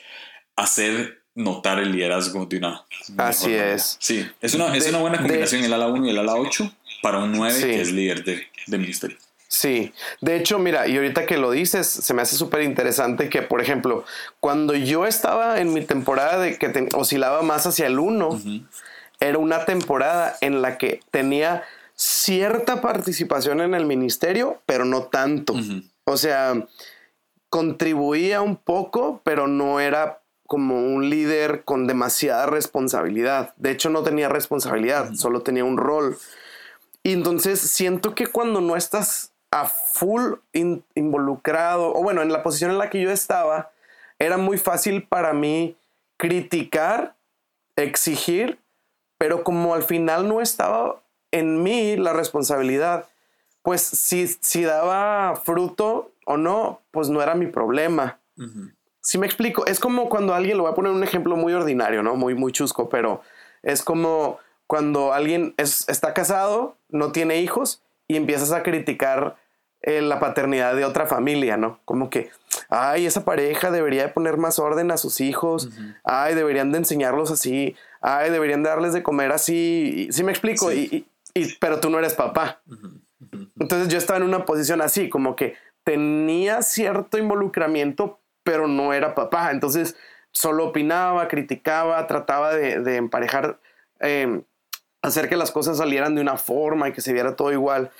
hacer notar el liderazgo de una... Así es. Sí, es una, es una buena combinación el ala 1 y el ala 8 para un 9 que es líder de, de ministerio. Sí, de hecho, mira, y ahorita que lo dices, se me hace súper interesante que, por ejemplo, cuando yo estaba en mi temporada de que oscilaba más hacia el 1, era una temporada en la que tenía cierta participación en el ministerio, pero no tanto. O sea, contribuía un poco, pero no era como un líder con demasiada responsabilidad. De hecho, no tenía responsabilidad, solo tenía un rol. Y entonces siento que cuando no estás a full involucrado, o bueno, en la posición en la que yo estaba, era muy fácil para mí criticar, exigir pero como al final no estaba en mí la responsabilidad, pues si, si daba fruto o no, pues no era mi problema. Si me explico, es como cuando alguien, lo voy a poner un ejemplo muy ordinario, ¿no? Muy, muy chusco, pero es como cuando alguien está casado, no tiene hijos y empiezas a criticar eh, la paternidad de otra familia, ¿no? Como que, ay, esa pareja debería de poner más orden a sus hijos, ay, deberían de enseñarlos así, ay, deberían darles de comer así. ¿Sí me explico? Y, pero tú no eres papá. Entonces yo estaba en una posición así, como que tenía cierto involucramiento, pero no era papá. Entonces solo opinaba, criticaba, trataba de, emparejar, em, hacer que las cosas salieran de una forma y que se viera todo igual.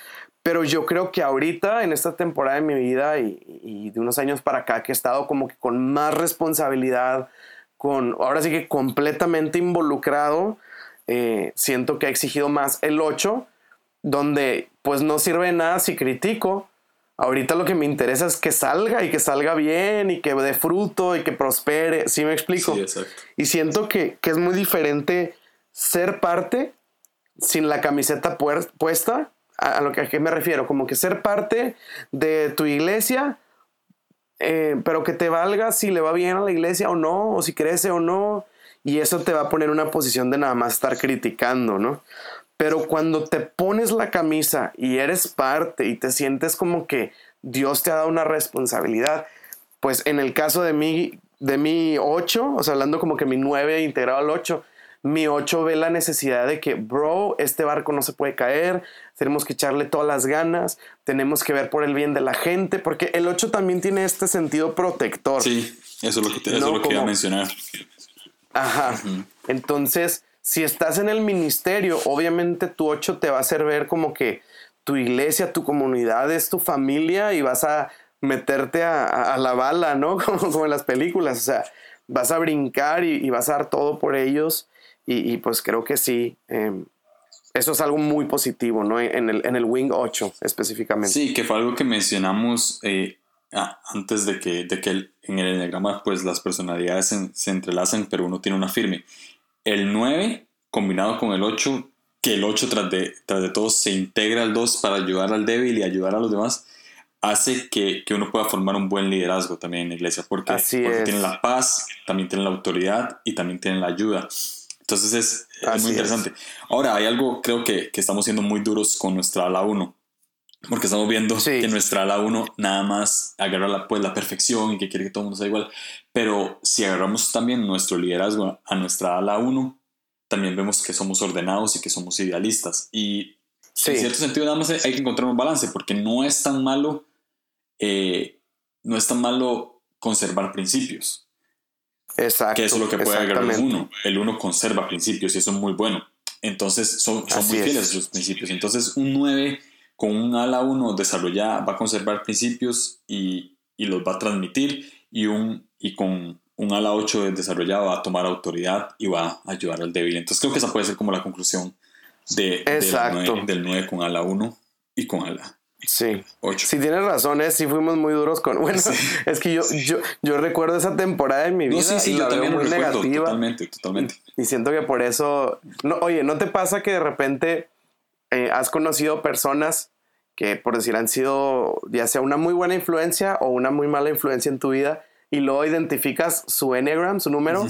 Pero yo creo que ahorita, en esta temporada de mi vida y, y de unos años para acá, que he estado como que con más responsabilidad, con, ahora sí que completamente involucrado, eh, siento que ha exigido más el 8, donde pues no sirve de nada si critico. Ahorita lo que me interesa es que salga y que salga bien y que dé fruto y que prospere. ¿Sí me explico? Y siento que, que, es muy diferente ser parte sin la camiseta puesta. A, lo que me refiero, como que ser parte de tu iglesia, eh, pero que te valga si le va bien a la iglesia o no, o si crece o no, y eso te va a poner en una posición de nada más estar criticando, ¿no? Pero cuando te pones la camisa y eres parte y te sientes como que Dios te ha dado una responsabilidad, pues en el caso de mi, de mi 8, o sea, hablando como que mi 9 integrado al 8, mi 8 ve la necesidad de que, bro, este barco no se puede caer, tenemos que echarle todas las ganas, tenemos que ver por el bien de la gente, porque el 8 también tiene este sentido protector. Sí, eso es lo que, eso lo que iba a mencionar. Ajá. Entonces, si estás en el ministerio, obviamente tu 8 te va a hacer ver como que tu iglesia, tu comunidad es tu familia y vas a meterte a, la bala, ¿no? Como, en las películas, o sea, vas a brincar y, y vas a dar todo por ellos y, pues creo que sí, em, eso es algo muy positivo, ¿no? En el, en el Wing 8 específicamente. Sí, que fue algo que mencionamos eh, antes de que, de que en el enneagrama pues las personalidades se, se, entrelazan, pero uno tiene una firme. El 9 combinado con el 8, que el 8 tras de, tras de todo se integra al 2 para ayudar al débil y ayudar a los demás, hace que, que uno pueda formar un buen liderazgo también en la iglesia, porque, porque tiene la paz, también tiene la autoridad y también tiene la ayuda. Entonces es, es muy interesante. Ahora, hay algo, creo que, que, estamos siendo muy duros con nuestra ala 1. Porque estamos viendo que nuestra ala 1 nada más agarra la, pues, la perfección y que quiere que todo el mundo sea igual. Pero si agarramos también nuestro liderazgo a nuestra ala 1, también vemos que somos ordenados y que somos idealistas. Y en cierto sentido, nada más hay que encontrar un balance, porque no es tan malo, eh, no es tan malo conservar principios. Exacto. Que eso es lo que puede agarrar el uno. El uno conserva principios y eso es muy bueno. Entonces son, son muy fieles a sus principios. Entonces un 9 con un ala 1 desarrollada va a conservar principios y, y, los va a transmitir y, un, y con un ala 8 desarrollado va a tomar autoridad y va a ayudar al débil. Entonces creo que esa puede ser como la conclusión de, del 9 con ala 1 y con ala Sí. Si tienes razón, es, sí fuimos muy duros con. Bueno, es que yo, yo, yo recuerdo esa temporada en mi vida. sí, sí, y yo también muy negativa. Totalmente, totalmente. Y siento que por eso. No, oye, ¿no te pasa que de repente eh, has conocido personas que, por decir, han sido ya sea una muy buena influencia o una muy mala influencia en tu vida y luego identificas su Enneagram, su número,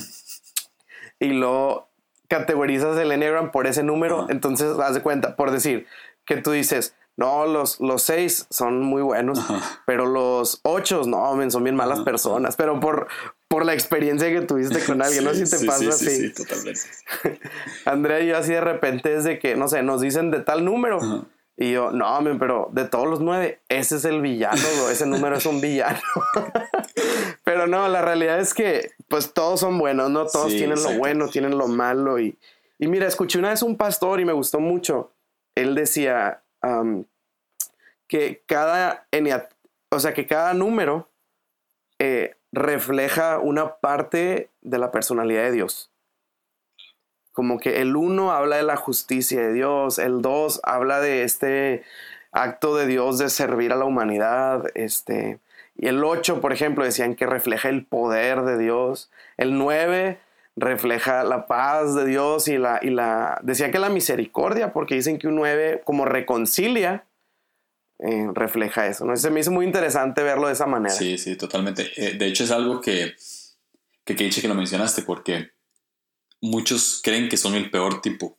y luego categorizas el Enneagram por ese número? Entonces, haz de cuenta, por decir, que tú dices no, los, los seis son muy buenos, pero los ocho, no, son bien malas personas, pero por, por la experiencia que tuviste con alguien, no sé si te pasa así. Sí, totalmente. Andrea y yo así de repente es de que, no sé, nos dicen de tal número. Y yo, no, pero de todos los nueve, ese es el villano, ese número es un villano. pero no, la realidad es que, pues todos son buenos, ¿no? Todos tienen lo bueno, tienen lo malo. Y, y mira, escuché una vez un pastor y me gustó mucho. Él decía, que cada, o sea, que cada número eh, refleja una parte de la personalidad de Dios. Como que el uno habla de la justicia de Dios, el dos habla de este acto de Dios de servir a la humanidad, este, y el ocho, por ejemplo, decían que refleja el poder de Dios, el nueve refleja la paz de Dios y la, y la, decía que la misericordia, porque dicen que un 9 como reconcilia, eh, refleja eso, ¿no? Se me hizo muy interesante verlo de esa manera. Sí, sí, totalmente. Eh, de hecho es algo que, que, que que lo mencionaste, porque muchos creen que son el peor tipo.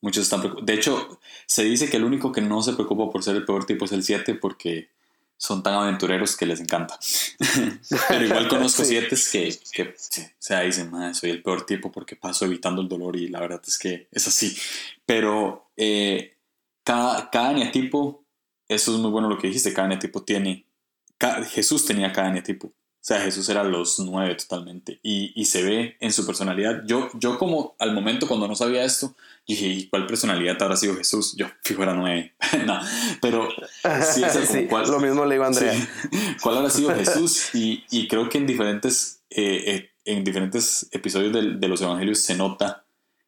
Muchos están De hecho, se dice que el único que no se preocupa por ser el peor tipo es el 7 porque son tan aventureros que les encanta. Pero igual conozco siete que, que o sea, dicen, soy el peor tipo porque paso evitando el dolor y la verdad es que es así. Pero eh, cada, cada eneatipo, eso es muy bueno lo que dijiste, cada eneatipo tiene, Jesús tenía cada eneatipo. O sea, Jesús era los nueve totalmente. Y, y, se ve en su personalidad. Yo, yo como al momento cuando no sabía esto, ¿y cuál personalidad habrá sido Jesús? Yo fijo era nueve. no, pero sí, es cuál, lo mismo le iba a Andrea. ¿Cuál habrá sido Jesús? Y, y creo que en diferentes, eh, eh, en diferentes episodios de, de, los evangelios se nota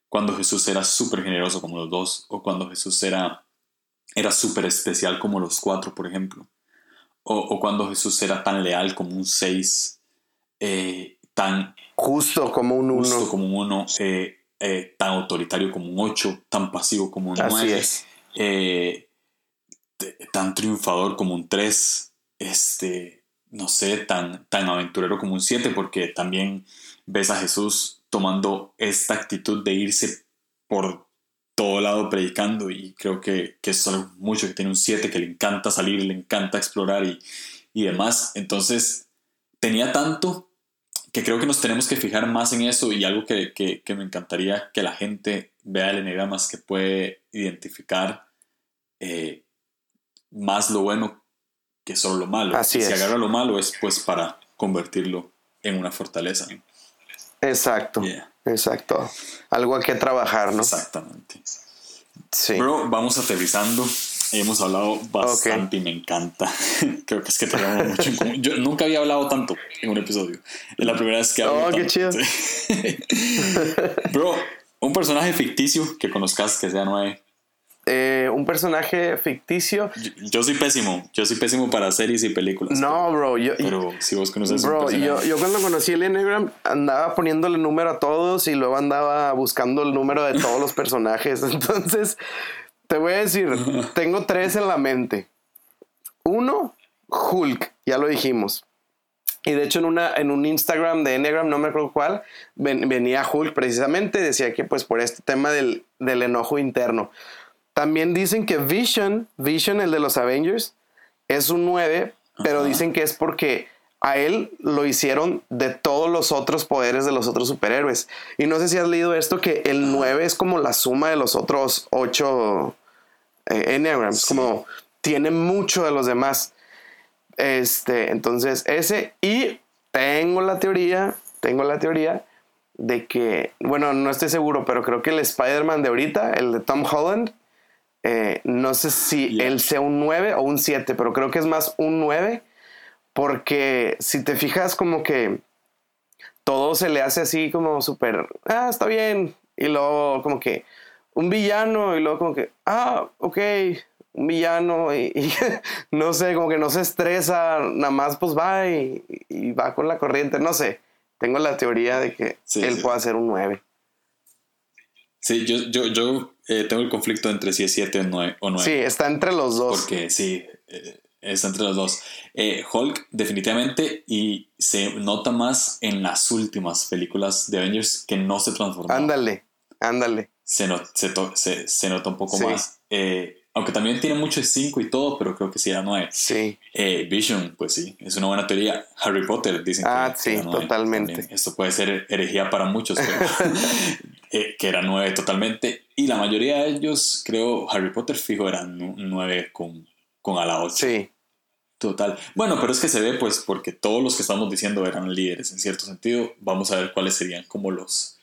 cuando Jesús era súper generoso como los dos, o cuando Jesús era, era súper especial como los cuatro, por ejemplo o, cuando Jesús era tan leal como un 6, eh, tan justo como un 1, como un uno eh, eh, tan autoritario como un 8, tan pasivo como un 9, tan triunfador como un 3, este, no sé, tan, tan aventurero como un 7, porque también ves a Jesús tomando esta actitud de irse por todo lado predicando y creo que, que es algo mucho que tiene un 7, que le encanta salir, le encanta explorar y, y demás. Entonces, tenía tanto que creo que nos tenemos que fijar más en eso y algo que, que, que me encantaría que la gente vea el más que puede identificar eh, más lo bueno que solo lo malo. Así si es. agarra lo malo es pues para convertirlo en una fortaleza. Exacto. Exacto. Algo a que trabajar, ¿no? Exactamente. Sí. Bro, vamos aterrizando. Hemos hablado bastante y me encanta. Creo que es que tenemos mucho en común. Yo nunca había hablado tanto en un episodio. Es la primera vez que hablo. Oh, qué chido. Bro, un personaje ficticio que conozcas que sea nueve eh, un personaje ficticio. Yo, soy pésimo, yo soy pésimo para series y películas. No, bro. Yo, pero si vos conoces Bro, yo, yo, cuando conocí el Enneagram andaba poniéndole número a todos y luego andaba buscando el número de todos los personajes. Entonces, te voy a decir, tengo tres en la mente. Uno, Hulk, ya lo dijimos. Y de hecho en, una, en un Instagram de Enneagram, no me acuerdo cuál, venía Hulk precisamente, decía que pues por este tema del, del enojo interno. También dicen que Vision, Vision, el de los Avengers, es un 9, pero dicen que es porque a él lo hicieron de todos los otros poderes de los otros superhéroes. Y no sé si has leído esto, que el 9 es como la suma de los otros 8 eh, Enneagrams, como tiene mucho de los demás. Este, entonces, ese, y tengo la teoría, tengo la teoría de que, bueno, no estoy seguro, pero creo que el Spider-Man de ahorita, el de Tom Holland, eh, no sé si él sea un 9 o un 7, pero creo que es más un 9, porque si te fijas como que todo se le hace así como súper, ah, está bien, y luego como que un villano, y luego como que, ah, ok, un villano, y, no sé, como que no se estresa, nada más pues va y, va con la corriente, no sé, tengo la teoría de que él pueda ser un 9. Sí, yo, yo, yo eh, tengo el conflicto entre si es 7 o 9, Sí, está entre los dos. Porque sí, eh, está entre los dos. Eh, Hulk, definitivamente, y se nota más en las últimas películas de Avengers que no se transformó. Ándale, ándale. Se, se, se, nota un poco más. aunque también tiene mucho de 5 y todo, pero creo que sí era 9. Sí. Vision, pues sí, es una buena teoría. Harry Potter, dicen ah, que, sí, totalmente. Esto puede ser herejía para muchos, pero Eh, que eran nueve totalmente. Y la mayoría de ellos, creo, Harry Potter fijo, eran nueve con, con a la ocho. Sí. Total. Bueno, pero es que se ve, pues, porque todos los que estamos diciendo eran líderes en cierto sentido. Vamos a ver cuáles serían como los,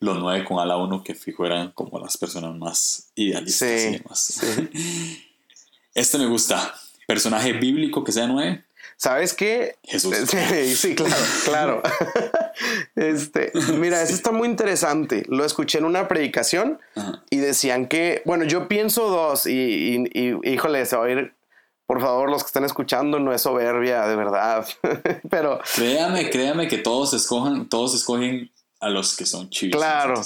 los nueve con a la uno que fijo eran como las personas más idealistas y demás. Este me gusta. Personaje bíblico que sea nueve. ¿Sabes qué? Jesús. Sí, claro, claro. Este, mira, eso está muy interesante. Lo escuché en una predicación y decían que, bueno, yo pienso dos y, híjole, se va a ir, por favor, los que están escuchando, no es soberbia, de verdad. Pero. Créame, créame que todos escojan, todos escogen a los que son chivos. Claro.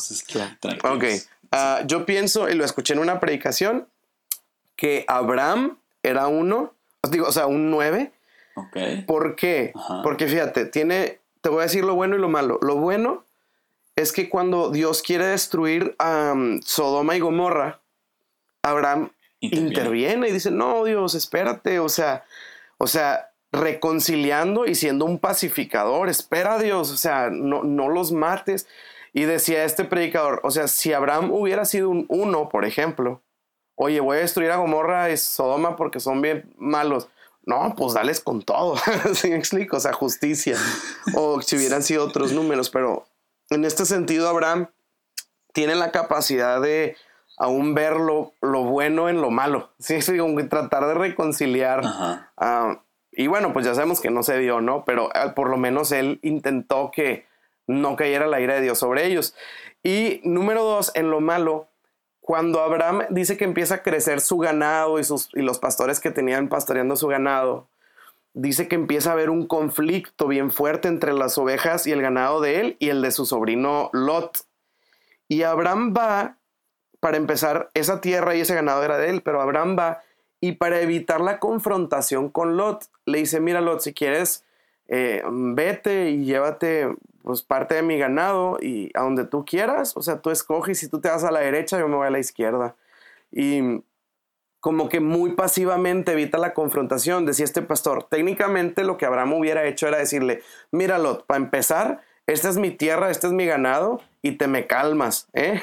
Ok. Ah, yo pienso, y lo escuché en una predicación, que Abraham era uno, digo, o sea, un nueve ¿Por qué? Porque fíjate, tiene, te voy a decir lo bueno y lo malo. Lo bueno es que cuando Dios quiere destruir a Sodoma y Gomorra, Abraham interviene. y dice, no, Dios, espérate, o sea, o sea, reconciliando y siendo un pacificador, espera Dios, o sea, no, no los mates. Y decía este predicador, o sea, si Abraham hubiera sido un uno, por ejemplo, oye, voy a destruir a Gomorra y Sodoma porque son bien malos. No, pues dales con todo. ¿Sí me explico? O sea, justicia. o si hubieran sido otros números, pero en este sentido, Abraham tiene la capacidad de aún ver lo, bueno en lo malo. Sí, sí, tratar de reconciliar. Ah, y bueno, pues ya sabemos que no se dio, ¿no? Pero ah, por lo menos él intentó que no cayera la ira de Dios sobre ellos. Y número dos, en lo malo, cuando Abraham dice que empieza a crecer su ganado y, sus, y los pastores que tenían pastoreando su ganado, dice que empieza a haber un conflicto bien fuerte entre las ovejas y el ganado de él y el de su sobrino Lot. Y Abraham va, para empezar, esa tierra y ese ganado era de él, pero Abraham va y para evitar la confrontación con Lot, le dice, mira Lot, si quieres, eh, vete y llévate pues parte de mi ganado y a donde tú quieras, o sea, tú escoges, si tú te vas a la derecha, yo me voy a la izquierda. Y como que muy pasivamente evita la confrontación, decía este pastor. Técnicamente lo que Abraham hubiera hecho era decirle, míralo, para empezar, esta es mi tierra, este es mi ganado y te me calmas. ¿eh?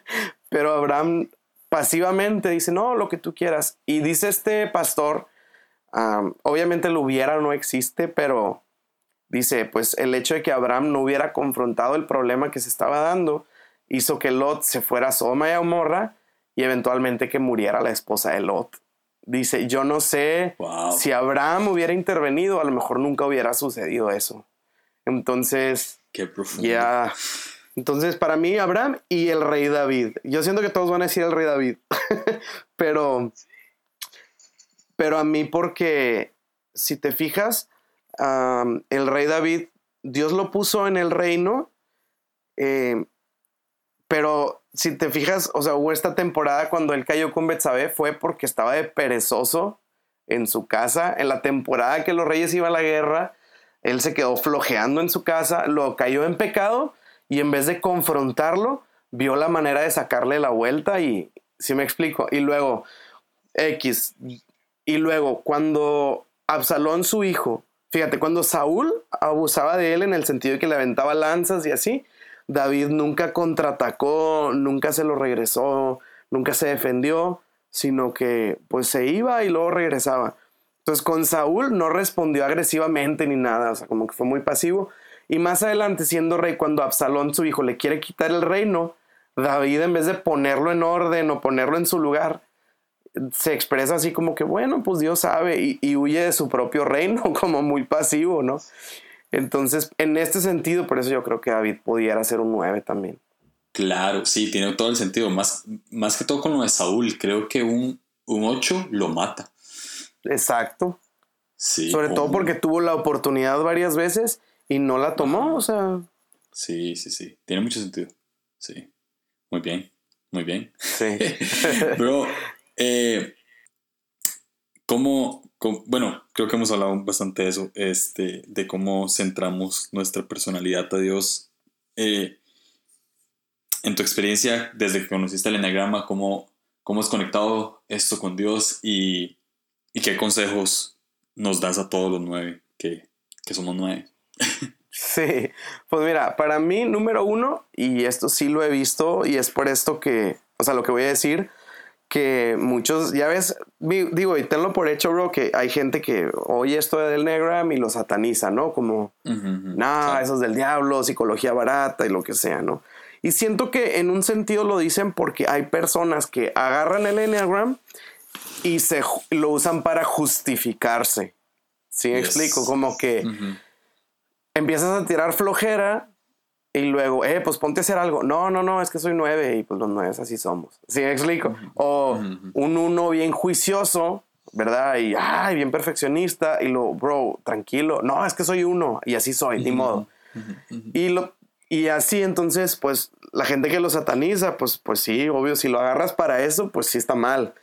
Pero Abraham pasivamente dice, no, lo que tú quieras. Y dice este pastor, obviamente lo hubiera no existe, pero Dice, pues el hecho de que Abraham no hubiera confrontado el problema que se estaba dando hizo que Lot se fuera a Sodoma y Gomorra y eventualmente que muriera la esposa de Lot. Dice, yo no sé si Abraham hubiera intervenido, a lo mejor nunca hubiera sucedido eso. Entonces, Qué profundo. Ya. Entonces, para mí, Abraham y el rey David. Yo siento que todos van a decir el rey David. pero, pero a mí porque, si te fijas, el rey David, Dios lo puso en el reino, eh, pero si te fijas, o sea, hubo esta temporada cuando él cayó con Betsabé fue porque estaba de perezoso en su casa. En la temporada que los reyes iban a la guerra, él se quedó flojeando en su casa, lo cayó en pecado y en vez de confrontarlo, vio la manera de sacarle la vuelta y, si me explico, y luego, X, y luego cuando Absalón, su hijo, fíjate, cuando Saúl abusaba de él en el sentido de que le aventaba lanzas y así, David nunca contraatacó, nunca se lo regresó, nunca se defendió, sino que pues se iba y luego regresaba. Entonces con Saúl no respondió agresivamente ni nada, o sea, como que fue muy pasivo. Y más adelante, siendo rey, cuando Absalón, su hijo, le quiere quitar el reino, David en vez de ponerlo en orden o ponerlo en su lugar, se expresa así como que, bueno, pues Dios sabe y, huye de su propio reino, como muy pasivo, ¿no? Entonces, en este sentido, por eso yo creo que David pudiera ser un 9 también. Claro, sí, tiene todo el sentido. Más, más que todo con lo de Saúl, creo que un, un 8 lo mata. Exacto. Sí. Sobre todo porque tuvo la oportunidad varias veces y no la tomó, o sea. Sí, sí, sí. Tiene mucho sentido. Sí. Muy bien, muy bien. Sí. Bro, eh, ¿cómo, bueno, creo que hemos hablado bastante de eso, este, de cómo centramos nuestra personalidad a Dios. Eh, en tu experiencia, desde que conociste el Enneagrama, ¿cómo, cómo has conectado esto con Dios y, y qué consejos nos das a todos los nueve, que, que somos nueve? Sí, pues mira, para mí, número uno, y esto sí lo he visto, y es por esto que, o sea, lo que voy a decir, que muchos, ya ves, digo, y tenlo por hecho, bro, que hay gente que oye esto del Negram y lo sataniza, ¿no? Como, no, eso es del diablo, psicología barata y lo que sea, ¿no? Y siento que en un sentido lo dicen porque hay personas que agarran el Enneagram y se lo usan para justificarse. ¿Sí me explico? Como que empiezas a tirar flojera y luego, eh, pues ponte a hacer algo. No, no, no, es que soy nueve y pues los nueve así somos. ¿Sí me explico? O un uno bien juicioso, ¿verdad? Y, ay, bien perfeccionista y lo, bro, tranquilo. No, es que soy uno y así soy, ni modo. Y, lo, y así entonces, pues la gente que lo sataniza, pues, pues sí, obvio, si lo agarras para eso, pues sí está mal.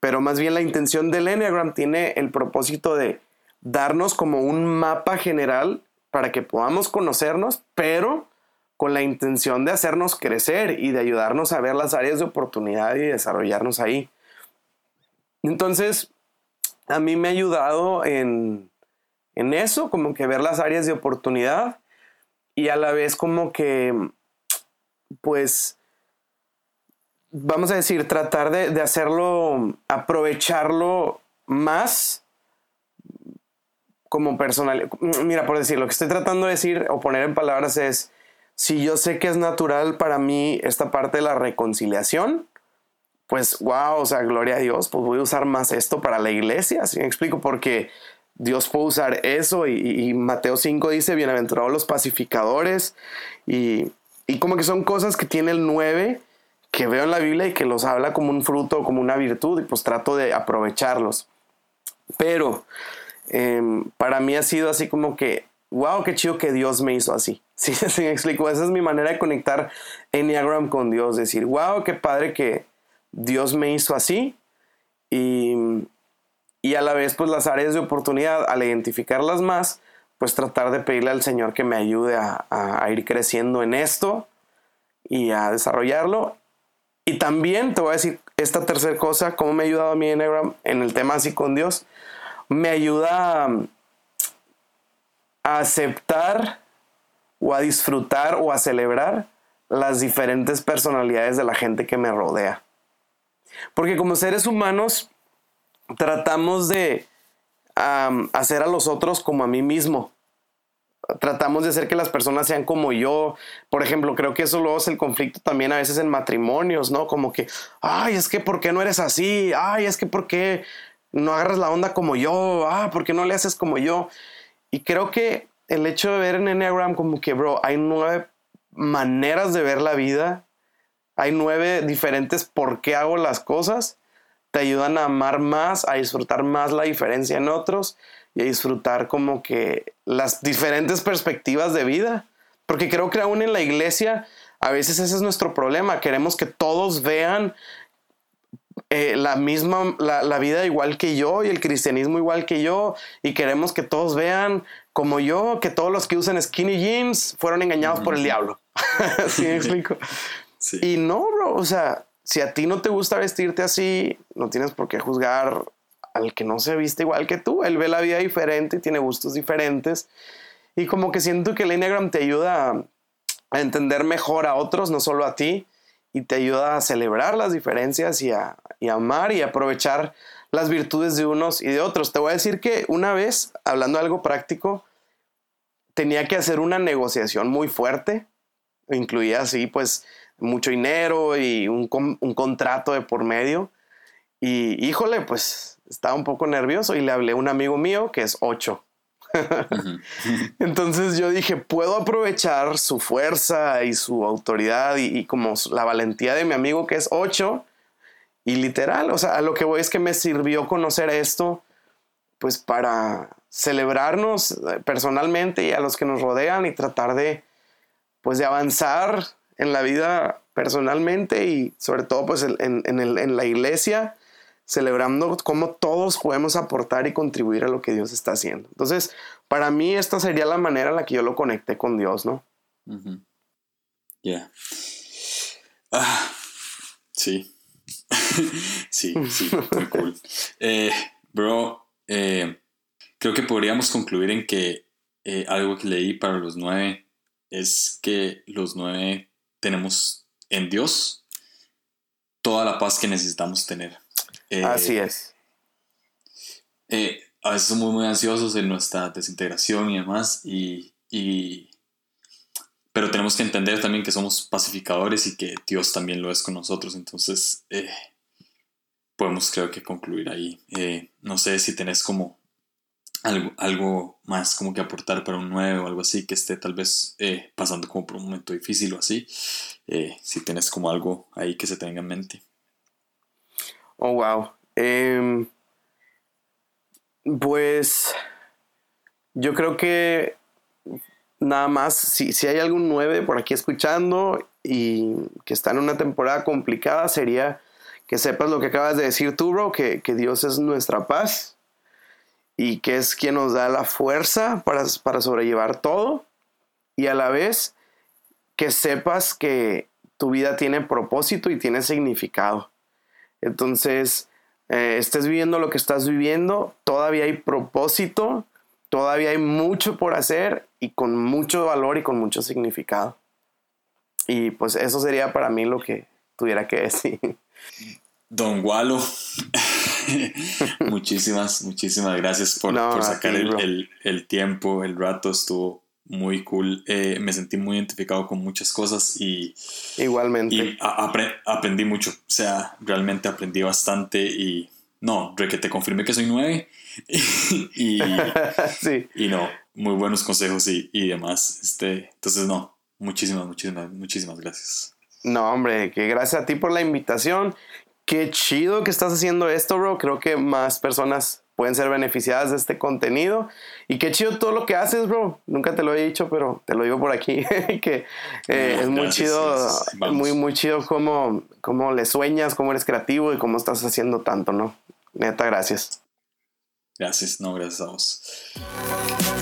Pero más bien la intención del Enneagram tiene el propósito de darnos como un mapa general para que podamos conocernos, pero con la intención de hacernos crecer y de ayudarnos a ver las áreas de oportunidad y desarrollarnos ahí. Entonces, a mí me ha ayudado en, en eso, como que ver las áreas de oportunidad y a la vez como que, pues, vamos a decir, tratar de, de hacerlo, aprovecharlo más como personal. Mira, por decir, lo que estoy tratando de decir o poner en palabras es, si yo sé que es natural para mí esta parte de la reconciliación, pues wow, o sea, gloria a Dios, pues voy a usar más esto para la iglesia, ¿sí me explico? Porque Dios puede usar eso y, Mateo 5 dice, bienaventurados los pacificadores y, y como que son cosas que tiene el 9 que veo en la Biblia y que los habla como un fruto, como una virtud y pues trato de aprovecharlos. Pero Em, para mí ha sido así como que, wow, qué chido que Dios me hizo así. Sí, sí, me explico. Esa es mi manera de conectar Enneagram con Dios. Decir, wow, qué padre que Dios me hizo así. Y, y a la vez, pues las áreas de oportunidad, al identificarlas más, pues tratar de pedirle al Señor que me ayude a, a, ir creciendo en esto y a desarrollarlo. Y también te voy a decir esta tercera cosa, cómo me ha ayudado a mí Enneagram en el tema así con Dios me ayuda a aceptar o a disfrutar o a celebrar las diferentes personalidades de la gente que me rodea. Porque como seres humanos tratamos de hacer a los otros como a mí mismo. Tratamos de hacer que las personas sean como yo. Por ejemplo, creo que eso luego es el conflicto también a veces en matrimonios, ¿no? Como que, ay, es que ¿por qué no eres así? Ay, es que ¿por qué no agarras la onda como yo, ah, ¿por no le haces como yo? Y creo que el hecho de ver en Enneagram como que, bro, hay nueve maneras de ver la vida, hay nueve diferentes por qué hago las cosas, te ayudan a amar más, a disfrutar más la diferencia en otros y a disfrutar como que las diferentes perspectivas de vida. Porque creo que aún en la iglesia, a veces ese es nuestro problema, queremos que todos vean eh, la misma, la, vida igual que yo y el cristianismo igual que yo y queremos que todos vean como yo, que todos los que usan skinny jeans fueron engañados por el diablo. ¿Sí me explico? Y no, bro, o sea, si a ti no te gusta vestirte así, no tienes por qué juzgar al que no se viste igual que tú. Él ve la vida diferente y tiene gustos diferentes. Y como que siento que el Enneagram te ayuda a entender mejor a otros, no solo a ti, y te ayuda a celebrar las diferencias y a, amar y aprovechar las virtudes de unos y de otros. Te voy a decir que una vez, hablando de algo práctico, tenía que hacer una negociación muy fuerte, incluía así pues mucho dinero y un, un contrato de por medio. Y híjole, pues estaba un poco nervioso y le hablé a un amigo mío que es 8. Entonces yo dije, puedo aprovechar su fuerza y su autoridad y, como la valentía de mi amigo que es 8. Y literal, o sea, a lo que voy es que me sirvió conocer esto, pues para celebrarnos eh, personalmente y a los que nos rodean y tratar de, pues de avanzar en la vida personalmente y sobre todo pues en, en la iglesia celebrando cómo todos podemos aportar y contribuir a lo que Dios está haciendo. Entonces, para mí esta sería la manera en la que yo lo conecté con Dios, ¿no? Ya. Ah, sí. sí, sí, muy cool. Eh, bro, eh, creo que podríamos concluir en que eh, algo que leí para los nueve es que los nueve tenemos en Dios toda la paz que necesitamos tener. Así es. a veces somos muy ansiosos en nuestra desintegración y demás, y, pero tenemos que entender también que somos pacificadores y que Dios también lo es con nosotros, entonces eh, podemos creo que concluir ahí. Eh, no sé si tenés como algo, algo más como que aportar para un nuevo o algo así que esté tal vez eh, pasando como por un momento difícil o así, si tenés como algo ahí que se tenga en mente. Oh, wow. Em, pues yo creo que nada más, si, si hay algún 9 por aquí escuchando y que está en una temporada complicada, sería que sepas lo que acabas de decir tú, bro, que, Dios es nuestra paz y que es quien nos da la fuerza para, para sobrellevar todo y a la vez que sepas que tu vida tiene propósito y tiene significado. Entonces, eh, estés viviendo lo que estás viviendo, todavía hay propósito, todavía hay mucho por hacer y con mucho valor y con mucho significado. Y pues eso sería para mí lo que tuviera que decir. Don Walo, muchísimas, muchísimas gracias por, sacar el, tiempo, el rato, estuvo muy cool. Eh, me sentí muy identificado con muchas cosas y. Igualmente. Y aprendí mucho. O sea, realmente aprendí bastante y. No, que te confirmé que soy nueve. y, sí. y no, muy buenos consejos y, y demás. Este, entonces, no, muchísimas, muchísimas, muchísimas gracias. No, hombre, que gracias a ti por la invitación. Qué chido que estás haciendo esto, bro. Creo que más personas pueden ser beneficiadas de este contenido. Y qué chido todo lo que haces, bro. Nunca te lo he dicho, pero te lo digo por aquí. que eh, es muy chido, muy, muy chido cómo, cómo le sueñas, cómo eres creativo y cómo estás haciendo tanto, ¿no? Neta, gracias. Gracias, no, gracias a vos.